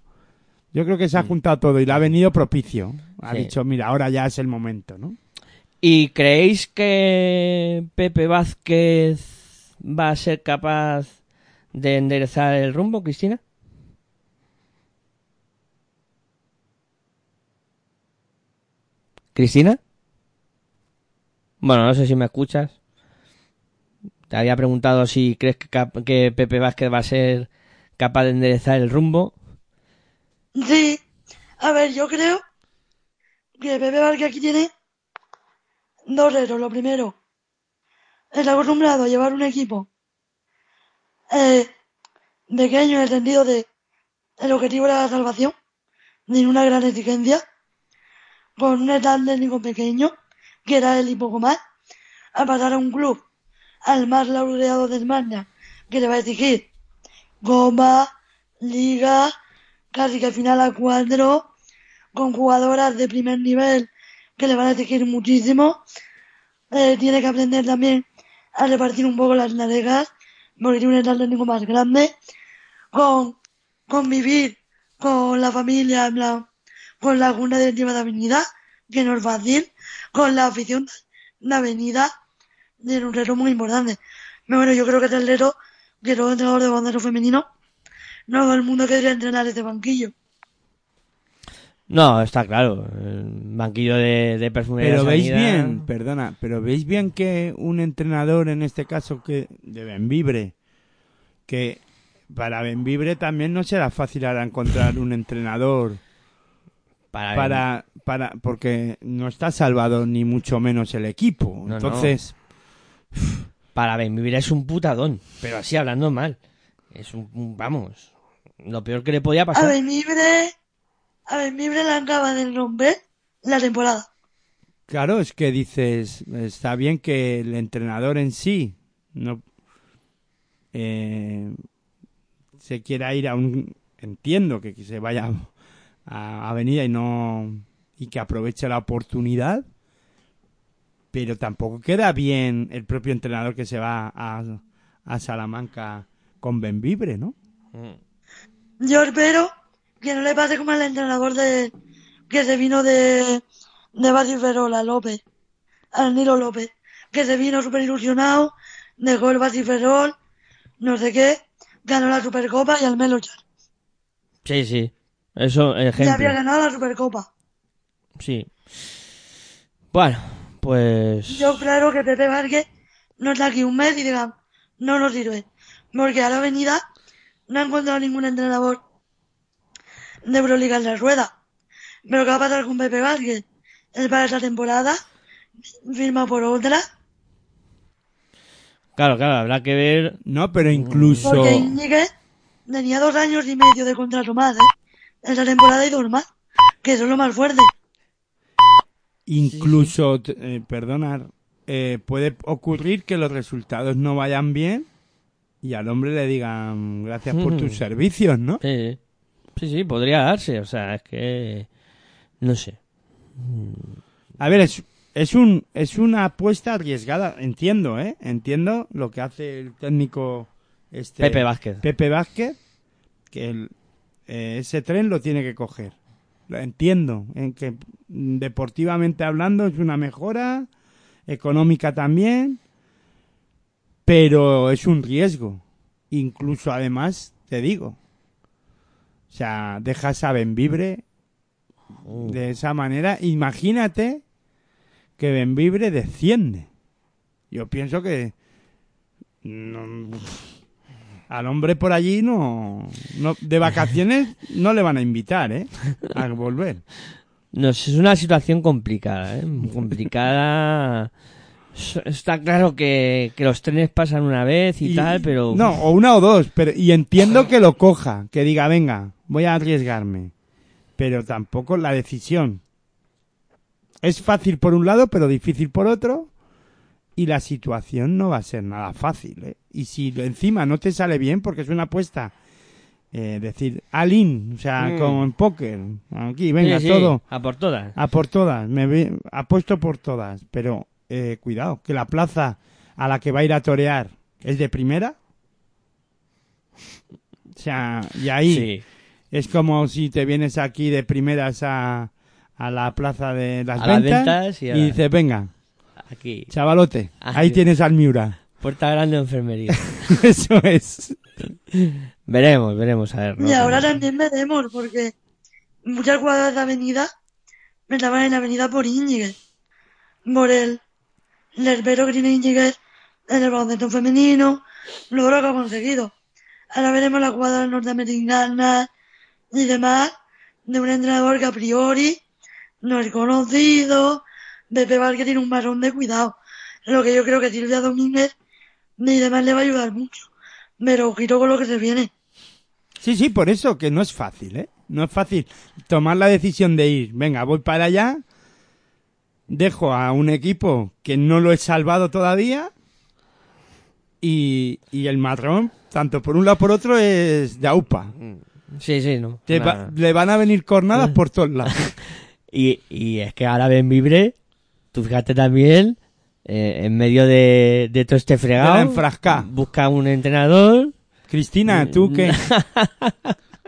Yo creo que se ha juntado todo y le ha venido propicio. Ha Sí. dicho, mira, ahora ya es el momento, ¿no? ¿Y creéis que Pepe Vázquez va a ser capaz de enderezar el rumbo, Cristina? ¿Cristina? Bueno, no sé si me escuchas. Te había preguntado si crees que, que Pepe Vázquez va a ser capaz de enderezar el rumbo. Sí, a ver, yo creo que Pepe Vázquez aquí tiene dos retos. Lo primero, está acostumbrado a llevar un equipo eh, pequeño en el sentido de el objetivo era la salvación, sin una gran exigencia, con un stand técnico pequeño, que era él y poco más, a pasar a un club al más laureado de España, que le va a exigir Copa, Liga, casi que final a cuatro, con jugadoras de primer nivel que le van a exigir muchísimo. Eh, tiene que aprender también a repartir un poco las navegas, porque tiene un técnico más grande, con convivir con la familia, con la junta directiva de Avenida, que no es fácil, con la afición de Avenida, tiene un reto muy importante. Pero bueno, yo creo que es el reto que todo entrenador de baloncesto femenino, no todo el mundo querría entrenar este banquillo. No, está claro. El banquillo de, de perfumería Pero veis Sanidad- bien, perdona, pero veis bien que un entrenador, en este caso que de Benvibre, que para Benvibre también no será fácil ahora encontrar un entrenador Para, para, para, porque no está salvado ni mucho menos el equipo. No, Entonces, para Benvivir es un putadón, pero así hablando mal. Es un- vamos, lo peor que le podía A pasar. Benvibre, a Benvibre le acaba de romper la temporada. claro, es que dices, está bien que el entrenador en sí no eh, se quiera ir a un, entiendo que, se vaya a Avenida y no y que aproveche la oportunidad, pero tampoco queda bien el propio entrenador que se va a, a Salamanca con Benvibre, ¿no? Yo espero que no le pase como al entrenador de que se vino de de Basiferola, López, al Nilo López, que se vino súper ilusionado, dejó el Basiferol, no sé qué, ganó la Supercopa y al Melochar. Sí, sí. Eso, Ya ejemplo. había ganado la Supercopa. Sí. Bueno, pues... Yo espero que Pepe Vázquez no esté aquí un mes y digan, no nos sirve. Porque a la avenida no ha encontrado ningún entrenador de Euroliga en la rueda. Pero ¿qué va a pasar con Pepe Vázquez? Es para esta temporada, firma por otra, Claro, claro, habrá que ver... No, pero incluso... porque tenía dos años y medio de contrato más, ¿eh? Esta temporada y dos más, que eso es lo más fuerte. Incluso, eh, perdonar, eh, puede ocurrir que los resultados no vayan bien y al hombre le digan gracias por Mm. tus servicios, ¿no? Sí, sí, sí, podría darse. O sea, es que... No sé. A ver, es, es, un, es una apuesta arriesgada, entiendo, ¿eh? Entiendo lo que hace el técnico este, Pepe Vázquez. Pepe Vázquez, que el- eh, ese tren lo tiene que coger. Lo entiendo, en que deportivamente hablando es una mejora, económica también, pero es un riesgo. Incluso además, te digo, o sea, dejas a Benvibre de esa manera. Imagínate que Benvibre desciende. Yo pienso que no- al hombre por allí no, no de vacaciones no le van a invitar, ¿eh? A volver. No es una situación complicada, ¿eh? Complicada. Está claro que, que los trenes pasan una vez y, tal, pero... no, o una o dos, pero y entiendo que lo coja, que diga, venga, voy a arriesgarme, pero tampoco la decisión es fácil por un lado, pero difícil por otro. Y la situación no va a ser nada fácil. ¿eh? Y si encima no te sale bien, porque es una apuesta, eh, decir, all-in, o sea, Mm. como en póker, aquí, venga, Sí, sí, todo, A por todas. a por todas, me apuesto por todas, pero eh, cuidado, que la plaza a la que va a ir a torear es de primera. O sea, y ahí Sí. es como si te vienes aquí de primeras a, a la plaza de las A las ventas, ventas y y, a la- dices, venga, Aquí. chavalote, Ah, ahí tienes al Miura. Puerta grande de enfermería. Eso es. veremos, veremos, a ver. ¿no? Y ahora también veremos, porque muchas jugadoras de avenida estaban en avenida por Íñiguez. Por el Lerbero que tiene Íñiguez en el baloncesto femenino, luego lo que ha conseguido. Ahora veremos las jugadoras norteamericanas y demás de un entrenador que a priori no es conocido. Pepe Vázquez tiene un marrón de cuidado. Lo que yo creo que Silvia Domínguez y demás le va a ayudar mucho. Pero ojito con lo que se viene. Sí, sí, por eso que no es fácil, ¿eh? No es fácil tomar la decisión de ir, venga, voy para allá, dejo a un equipo que no lo he salvado todavía y, y el matrón, tanto por un lado por otro, es de aupa. Sí, sí, no. Te le van a venir cornadas por todos lados. Y, y es que ahora Ben Vibre, tú fíjate también, eh, en medio de, de todo este fregado, De la enfrascá. busca un entrenador. Cristina, ¿tú qué?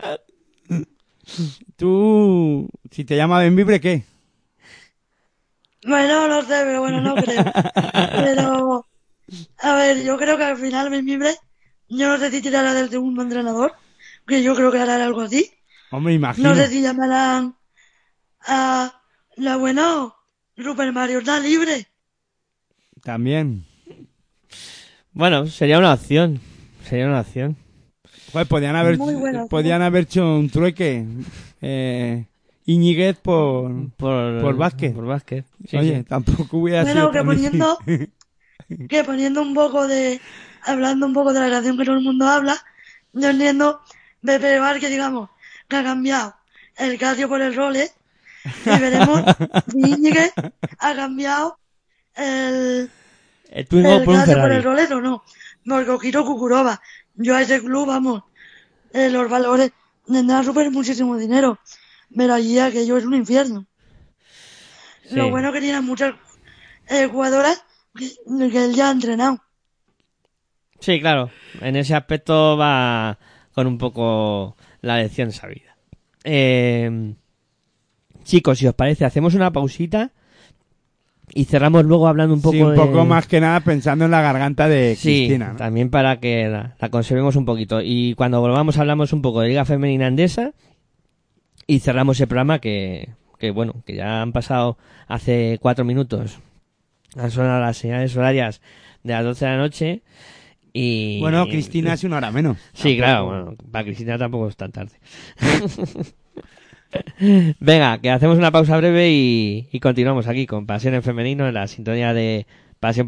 Tú, si te llama Benvibre, ¿qué? Bueno, no sé, pero bueno, no creo. Pero, a ver, yo creo que al final Benvibre, yo no sé si tirará del segundo entrenador, que yo creo que hará algo así. Hombre, imagino. No sé si llamarán a la bueno, Super Mario está libre. También. Bueno, sería una opción. Sería una opción. Joder, podían haber, buena, podían haber hecho un trueque. Eh, Iñiguez por... Por, Por Vázquez. Por Vázquez. Sí, Oye, sí. tampoco hubiera Bueno, sido que poniendo, que poniendo un poco de, hablando un poco de la relación que todo el mundo habla, yo entiendo Pepe que digamos que ha cambiado el Casio por el Rolex y veremos si Íñiguez ha cambiado el, El Twingo el por un Casio por el. Rolex o no. Porque Ojito Kukurova, yo a ese club, vamos, eh, los valores tendrán súper muchísimo dinero, pero allí aquello es un infierno. Sí. Lo bueno que tiene muchas eh, jugadoras que, que él ya ha entrenado. Sí, claro. En ese aspecto va con un poco la lección sabida. Eh, chicos, si os parece, hacemos una pausita y cerramos luego hablando un poco Sí, un de- poco más que nada pensando en la garganta de Sí, Cristina. ¿no? también para que la, la conservemos un poquito. Y cuando volvamos hablamos un poco de Liga Femenina Andesa y cerramos el programa que, que bueno, que ya han pasado hace cuatro minutos. Han sonado las señales horarias de las 12 de la noche y... Bueno, Cristina es una hora menos. Sí, claro, bueno, para Cristina tampoco es tan tarde. Venga, que hacemos una pausa breve y, y continuamos aquí con Pasión en Femenino en la sintonía de Pasión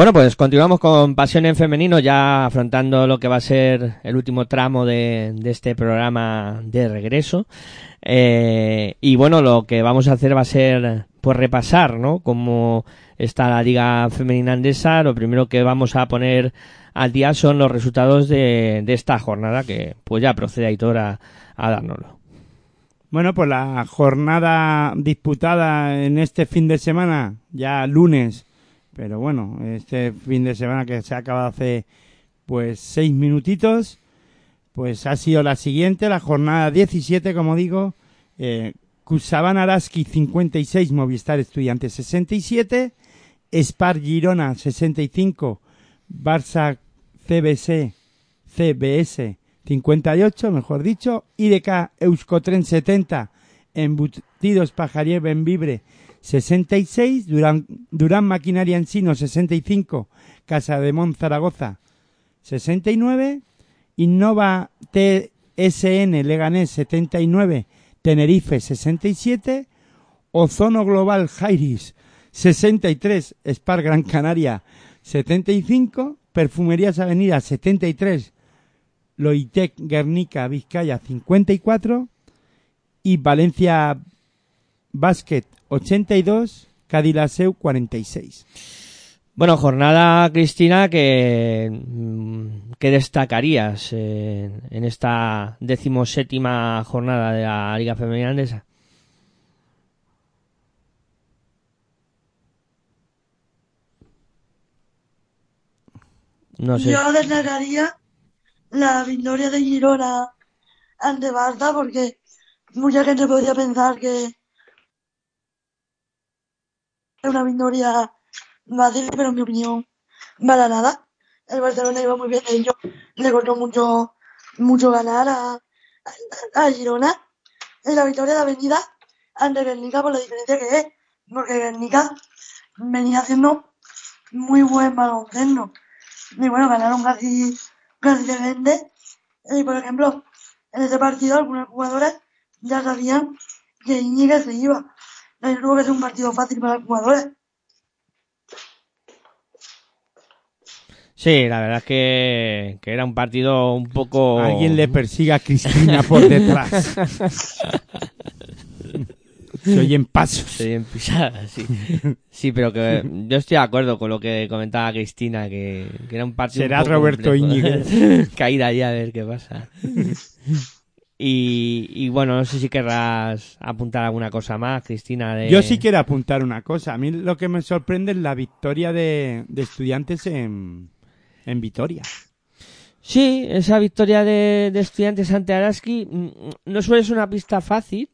Bueno, pues continuamos con Pasión en Femenino, ya afrontando lo que va a ser el último tramo de, de este programa de regreso. Eh, y bueno, lo que vamos a hacer va a ser, pues repasar, ¿no? Cómo está la Liga Femenina Andesa. Lo primero que vamos a poner al día son los resultados de, de esta jornada, que pues ya procede Aitor a, a dárnoslo. Bueno, pues la jornada disputada en este fin de semana, ya lunes, Pero bueno, este fin de semana que se ha acabado hace pues seis minutitos, pues ha sido la siguiente, la jornada 17, como digo, eh, Cusaban Araski 56, Movistar Estudiantes 67, Spar Girona 65, Barça CBS, CBS 58, mejor dicho, IDK Euskotren 70, Embutidos Pajarier Benvibre 66, Durán, Durán Maquinaria Ensino 65, Casa de Mon Zaragoza 69, Innova TSN Leganés 79, Tenerife 67, Ozono Global Jairis 63, Spar Gran Canaria 75, Perfumerías Avenida 73, Loitec Guernica Vizcaya 54 y Valencia Basket 82, Cadillaceu 46. Bueno, jornada, Cristina, que, mm, que destacarías eh, en esta decimoséptima jornada de la Liga Femenina Andesa. No sé. Yo destacaría la victoria de Girona ante Barça porque mucha gente podría pensar que una victoria fácil, pero en mi opinión, para nada. El Barcelona iba muy bien de ello, le costó mucho, mucho ganar a, a, Girona. Y la victoria de Avenida ante Guernica por la diferencia que es, porque Guernica venía haciendo muy buen baloncesto. Y bueno, ganaron casi, casi de 20. Y por ejemplo, en ese partido algunas jugadoras ya sabían que Íñiguez se iba. No tuvo que ser un partido fácil para los jugadores. Sí, la verdad es que, que era un partido un poco... Alguien le persigue a Cristina por detrás. Se oyen pasos. Se oyen pisadas, sí. Sí, pero que yo estoy de acuerdo con lo que comentaba Cristina, que, que era un partido. Será un poco Roberto complejo. Íñiguez. Caída allá a ver qué pasa. Y, y bueno, no sé si querrás apuntar alguna cosa más, Cristina. De... Yo sí quiero apuntar una cosa. A mí lo que me sorprende es la victoria de, de estudiantes en, en Vitoria. Sí, esa victoria de, de estudiantes ante Araski mm, no suele ser una pista fácil.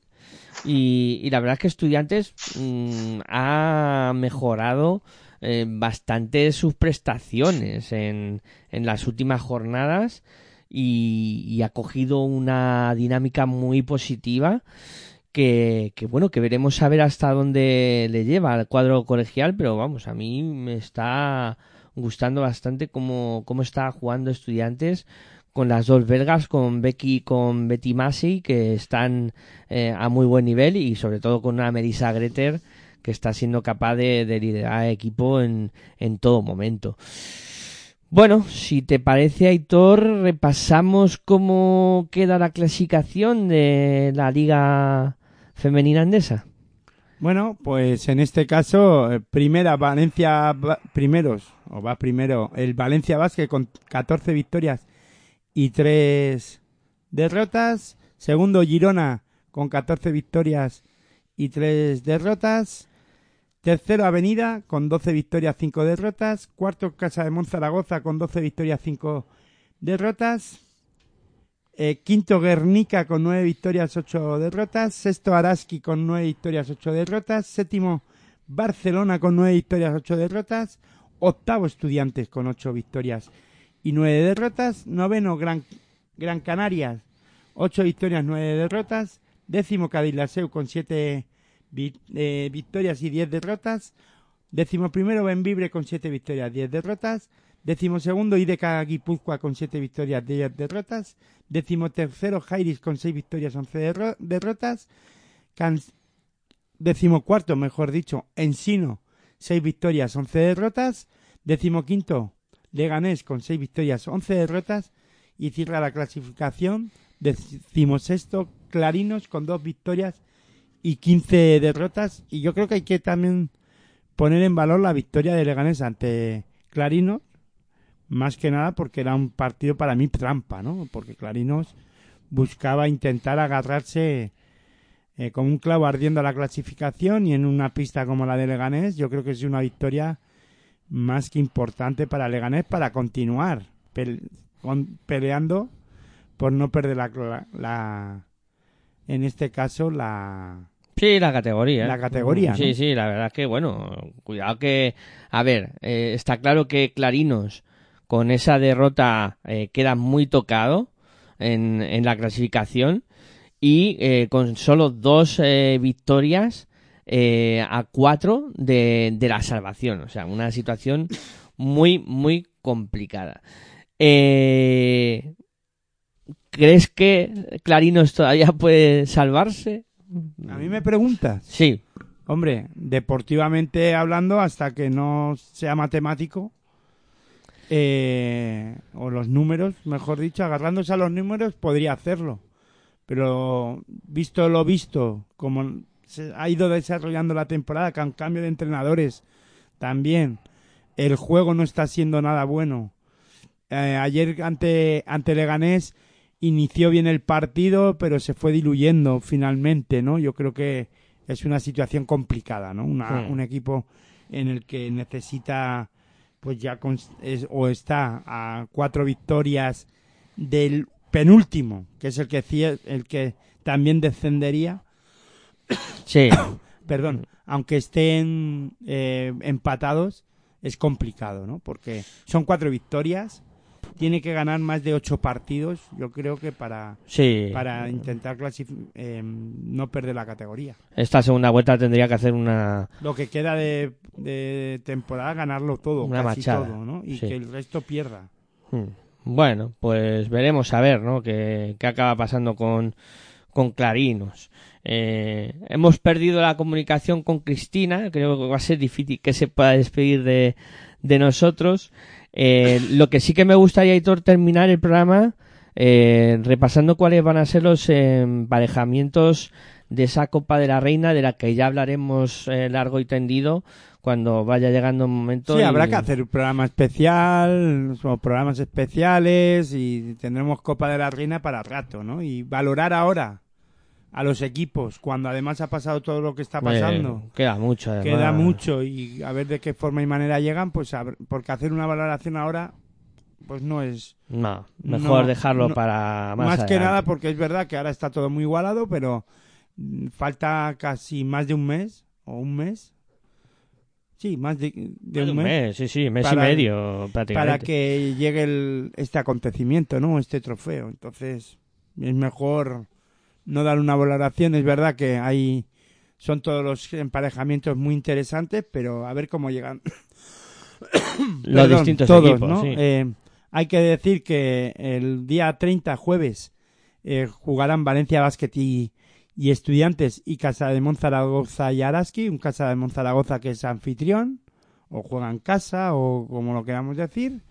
Y, y la verdad es que estudiantes mm, ha mejorado eh, bastante sus prestaciones en, en las últimas jornadas y, ha cogido una dinámica muy positiva que, bueno que veremos a ver hasta dónde le lleva al cuadro colegial pero vamos a mí me está gustando bastante cómo, cómo está jugando estudiantes con las dos belgas, con Becky y con Betty Massey, que están eh, a muy buen nivel y sobre todo con una Melissa Greter que está siendo capaz de, de liderar equipo en, en todo momento. Bueno, si te parece, Aitor, repasamos cómo queda la clasificación de la Liga Femenina Andesa. Bueno, pues en este caso, eh, primera Valencia, primeros, o va primero el Valencia Basket con 14 victorias y 3 derrotas. Segundo Girona con 14 victorias y 3 derrotas. Tercero Avenida con 12 victorias, 5 derrotas. Cuarto Casa de Monzaragoza con 12 victorias, 5 derrotas. Eh, quinto Guernica con 9 victorias, 8 derrotas. Sexto Araski con 9 victorias, 8 derrotas. Séptimo Barcelona con 9 victorias, 8 derrotas. Octavo Estudiantes con 8 victorias y 9 derrotas. Noveno Gran, Gran Canarias, 8 victorias, 9 derrotas. Décimo Cadillaceu con 7 victorias y 10 derrotas. Décimo primero Benvibre con 7 victorias, 10 derrotas. Décimo segundo IDK Guipúzcoa con 7 victorias, 10 derrotas. Décimo tercero Jairis con 6 victorias, 11 derro- derrotas. Can- Décimo cuarto, mejor dicho, Ensino, 6 victorias, 11 derrotas. Décimo quinto, Leganés con 6 victorias, 11 derrotas. Y cierra la clasificación. Décimo sexto, Clarinos con 2 victorias y 15 derrotas. Y yo creo que hay que también poner en valor la victoria de Leganés ante Clarinos. Más que nada porque era un partido para mí trampa, ¿no? Porque Clarinos buscaba intentar agarrarse eh, con un clavo ardiendo a la clasificación y en una pista como la de Leganés yo creo que es una victoria más que importante para Leganés para continuar con- peleando por no perder la, la- la- en este caso la Sí, la categoría. La categoría, Sí, ¿no? sí, la verdad es que, bueno, cuidado que, a ver, eh, está claro que Clarinos con esa derrota eh, queda muy tocado en, en la clasificación y eh, con solo dos victorias a cuatro de, de la salvación. O sea, una situación muy, muy complicada. ¿Crees que Clarinos todavía puede salvarse? A mí me preguntas. Sí, hombre deportivamente hablando hasta que no sea matemático eh, o los números mejor dicho agarrándose a los números podría hacerlo. Pero visto lo visto como se ha ido desarrollando la temporada con cambio de entrenadores también el juego no está siendo nada bueno. Eh, ayer ante ante Leganés inició bien el partido pero se fue diluyendo finalmente no yo creo que es una situación complicada no Una- Hmm. un equipo en el que necesita pues ya cons- es- o está a cuatro victorias del penúltimo que es el que el que también descendería sí. perdón, aunque estén eh, empatados, es complicado, ¿no? Porque son cuatro victorias, tiene que ganar más de ocho partidos, yo creo que para, Sí. para intentar eh, no perder la categoría. Esta segunda vuelta tendría que hacer una. Lo que queda de, de temporada, ganarlo todo, Una casi machada, todo, ¿no? Y sí. que el resto pierda. Hmm. Bueno, pues veremos a ver, ¿no? ¿Qué, qué acaba pasando con, con Clarinos? Eh, hemos perdido la comunicación con Cristina. Creo que va a ser difícil que se pueda despedir de, de nosotros. Eh, lo que sí que me gustaría, Hitor, terminar el programa eh, repasando cuáles van a ser los emparejamientos de esa Copa de la Reina, de la que ya hablaremos eh, largo y tendido cuando vaya llegando un momento. Sí, y- habrá que hacer un programa especial, o programas especiales y tendremos Copa de la Reina para rato, ¿no? Y valorar ahora a los equipos cuando además ha pasado todo lo que está pasando. Eh, queda mucho, además. Queda mucho y a ver de qué forma y manera llegan, pues a porque hacer una valoración ahora pues no es No, mejor No, dejarlo no. para más, más, que nada porque es verdad que ahora está todo muy igualado, pero falta casi más de un mes o un mes. Sí, más de, de Más de un un mes mes, sí, sí, mes para- y medio prácticamente. para que llegue el- este acontecimiento, ¿no? Este trofeo. Entonces, es mejor no dar una valoración. Es verdad que hay son todos los emparejamientos muy interesantes, pero a ver cómo llegan Los Perdón, distintos todos, equipos, ¿no? sí. Eh, hay que decir que el día 30, jueves, eh, jugarán Valencia Basket y, y Estudiantes y Casa de Monzaragoza y Araski, un Casa de Monzaragoza que es anfitrión, o juega en casa, o como lo queramos decir.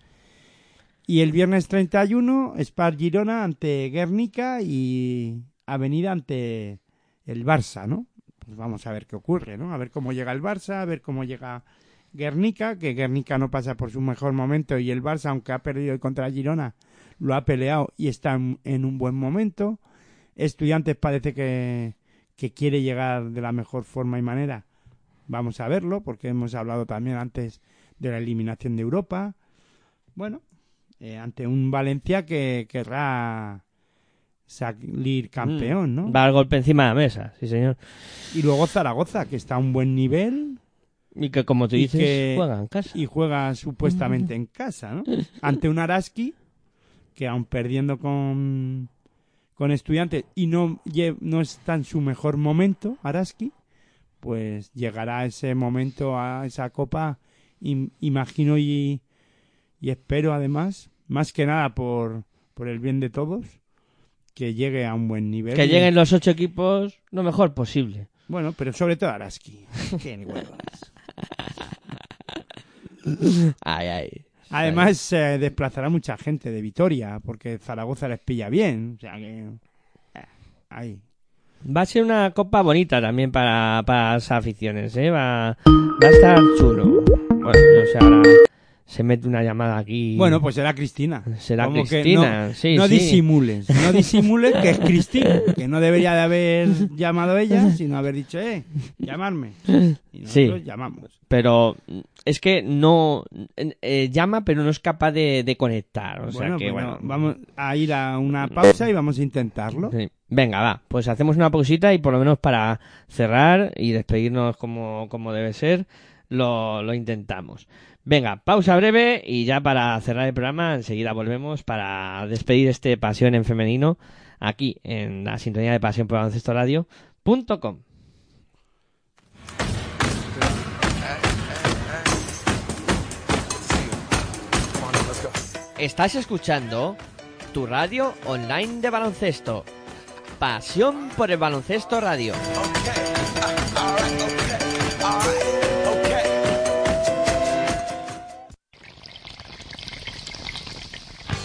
Y el viernes 31, Spar Girona ante Guernica y Avenida ante el Barça, ¿no? Pues vamos a ver qué ocurre, ¿no? A ver cómo llega el Barça, a ver cómo llega Guernica, que Guernica no pasa por su mejor momento y el Barça, aunque ha perdido contra Girona, lo ha peleado y está en, en un buen momento. Estudiantes parece que, que quiere llegar de la mejor forma y manera. Vamos a verlo, porque hemos hablado también antes de la eliminación de Europa. Bueno, eh, ante un Valencia que querrá salir campeón, ¿no? Va al golpe encima de la mesa, sí señor. Y luego Zaragoza, que está a un buen nivel Y que como tú dices, que- juega en casa. y juega supuestamente en casa, ¿no? Ante un Araski que aun perdiendo con con estudiantes y no no está en su mejor momento Araski, pues llegará ese momento a esa copa im- imagino y, y espero además más que nada por por el bien de todos que llegue a un buen nivel Que lleguen los ocho equipos lo mejor posible. bueno pero sobre todo Araski. Ay, ay. Además, se desplazará mucha gente de Vitoria, porque Zaragoza les pilla bien. O sea que. eh, ahí. Va a ser una copa bonita también para, para las aficiones, ¿eh? Va, va a estar chulo. Bueno, no sé ahora se mete una llamada aquí. Bueno, pues será Cristina. Será Como Cristina, no, sí, no sí. disimules, no disimules que es Cristina, que no debería de haber llamado ella, sino haber dicho, eh, llamarme. Y nosotros Sí. llamamos. Pero es que no eh, llama, pero no es capaz de, de conectar. O sea que bueno, bueno. vamos a ir a una pausa y vamos a intentarlo. Sí. Venga, va, pues hacemos una pausita y por lo menos para cerrar y despedirnos como, como debe ser, lo, lo intentamos. Venga, pausa breve y ya para cerrar el programa enseguida volvemos para despedir este Pasión en Femenino aquí en la sintonía de Pasión por Baloncesto Radio.com. Estás escuchando tu radio online de baloncesto. Pasión por el baloncesto radio.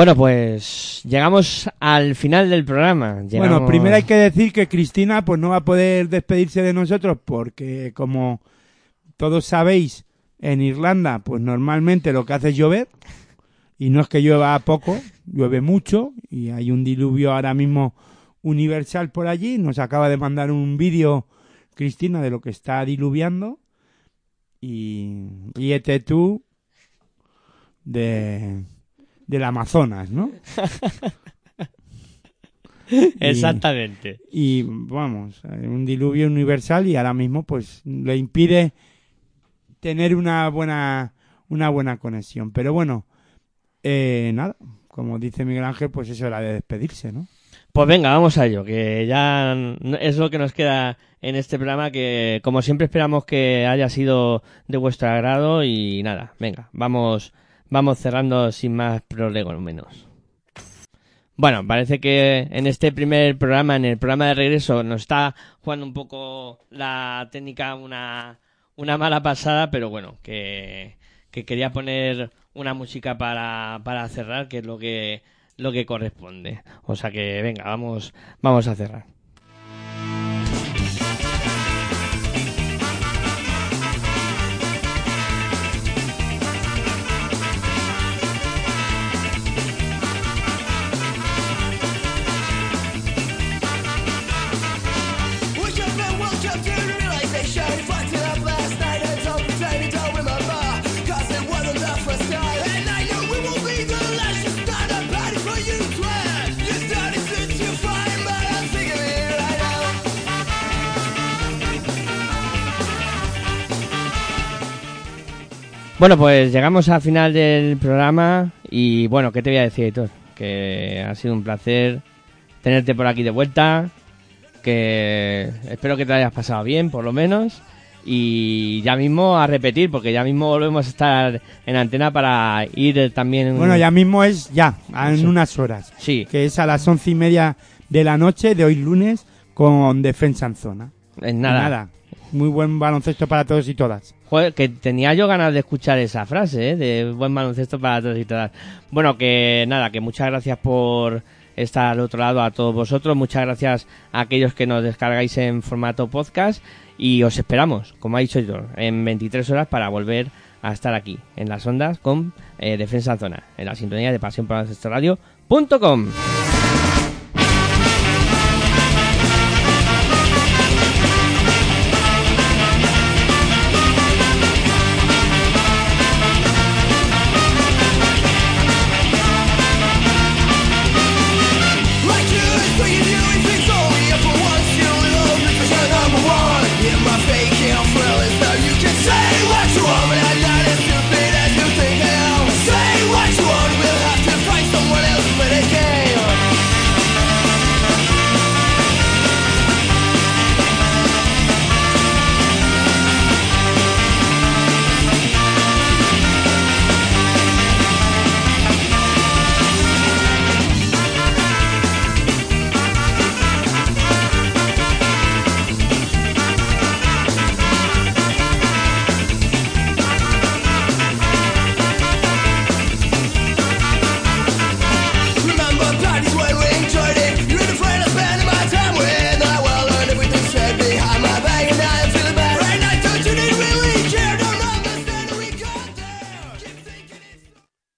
Bueno, pues llegamos al final del programa. Bueno, primero hay que decir que Cristina pues no va a poder despedirse de nosotros porque como todos sabéis, en Irlanda pues normalmente lo que hace es llover y no es que llueva poco, llueve mucho y hay un diluvio ahora mismo universal por allí. Nos acaba de mandar un vídeo Cristina de lo que está diluviando y ríete tú de del Amazonas, ¿no? Exactamente. y vamos, un diluvio universal y ahora mismo pues le impide tener una buena una buena conexión. Pero bueno, eh, nada, como dice Miguel Ángel, pues es hora de despedirse, ¿no? Pues venga, vamos a ello, que ya es lo que nos queda en este programa, que como siempre esperamos que haya sido de vuestro agrado y nada, venga, vamos, vamos cerrando sin más prolegómenos. Bueno, parece que en este primer programa, en el programa de regreso, nos está jugando un poco la técnica una, una mala pasada, pero bueno, que, que quería poner una música para, para cerrar, que es lo que, lo que corresponde. O sea que venga, vamos, vamos a cerrar. Bueno, pues llegamos al final del programa y bueno, ¿qué te voy a decir, Héctor? Que ha sido un placer tenerte por aquí de vuelta, que espero que te hayas pasado bien, por lo menos, y ya mismo a repetir, porque ya mismo volvemos a estar en antena para ir también... Bueno, ya mismo es ya, en Sí. unas horas, Sí, que es a las once y media de la noche de hoy lunes con Defensa en Zona. En Y nada. Muy buen baloncesto para todos y todas. Que tenía yo ganas de escuchar esa frase, ¿eh? De buen baloncesto para todos y todas. Bueno, que nada, que muchas gracias por estar al otro lado a todos vosotros. Muchas gracias a aquellos que nos descargáis en formato podcast. Y os esperamos, como ha dicho yo, en 23 horas para volver a estar aquí, en las ondas, con eh, Defensa en Zona, en la sintonía de pasión por Radio.com.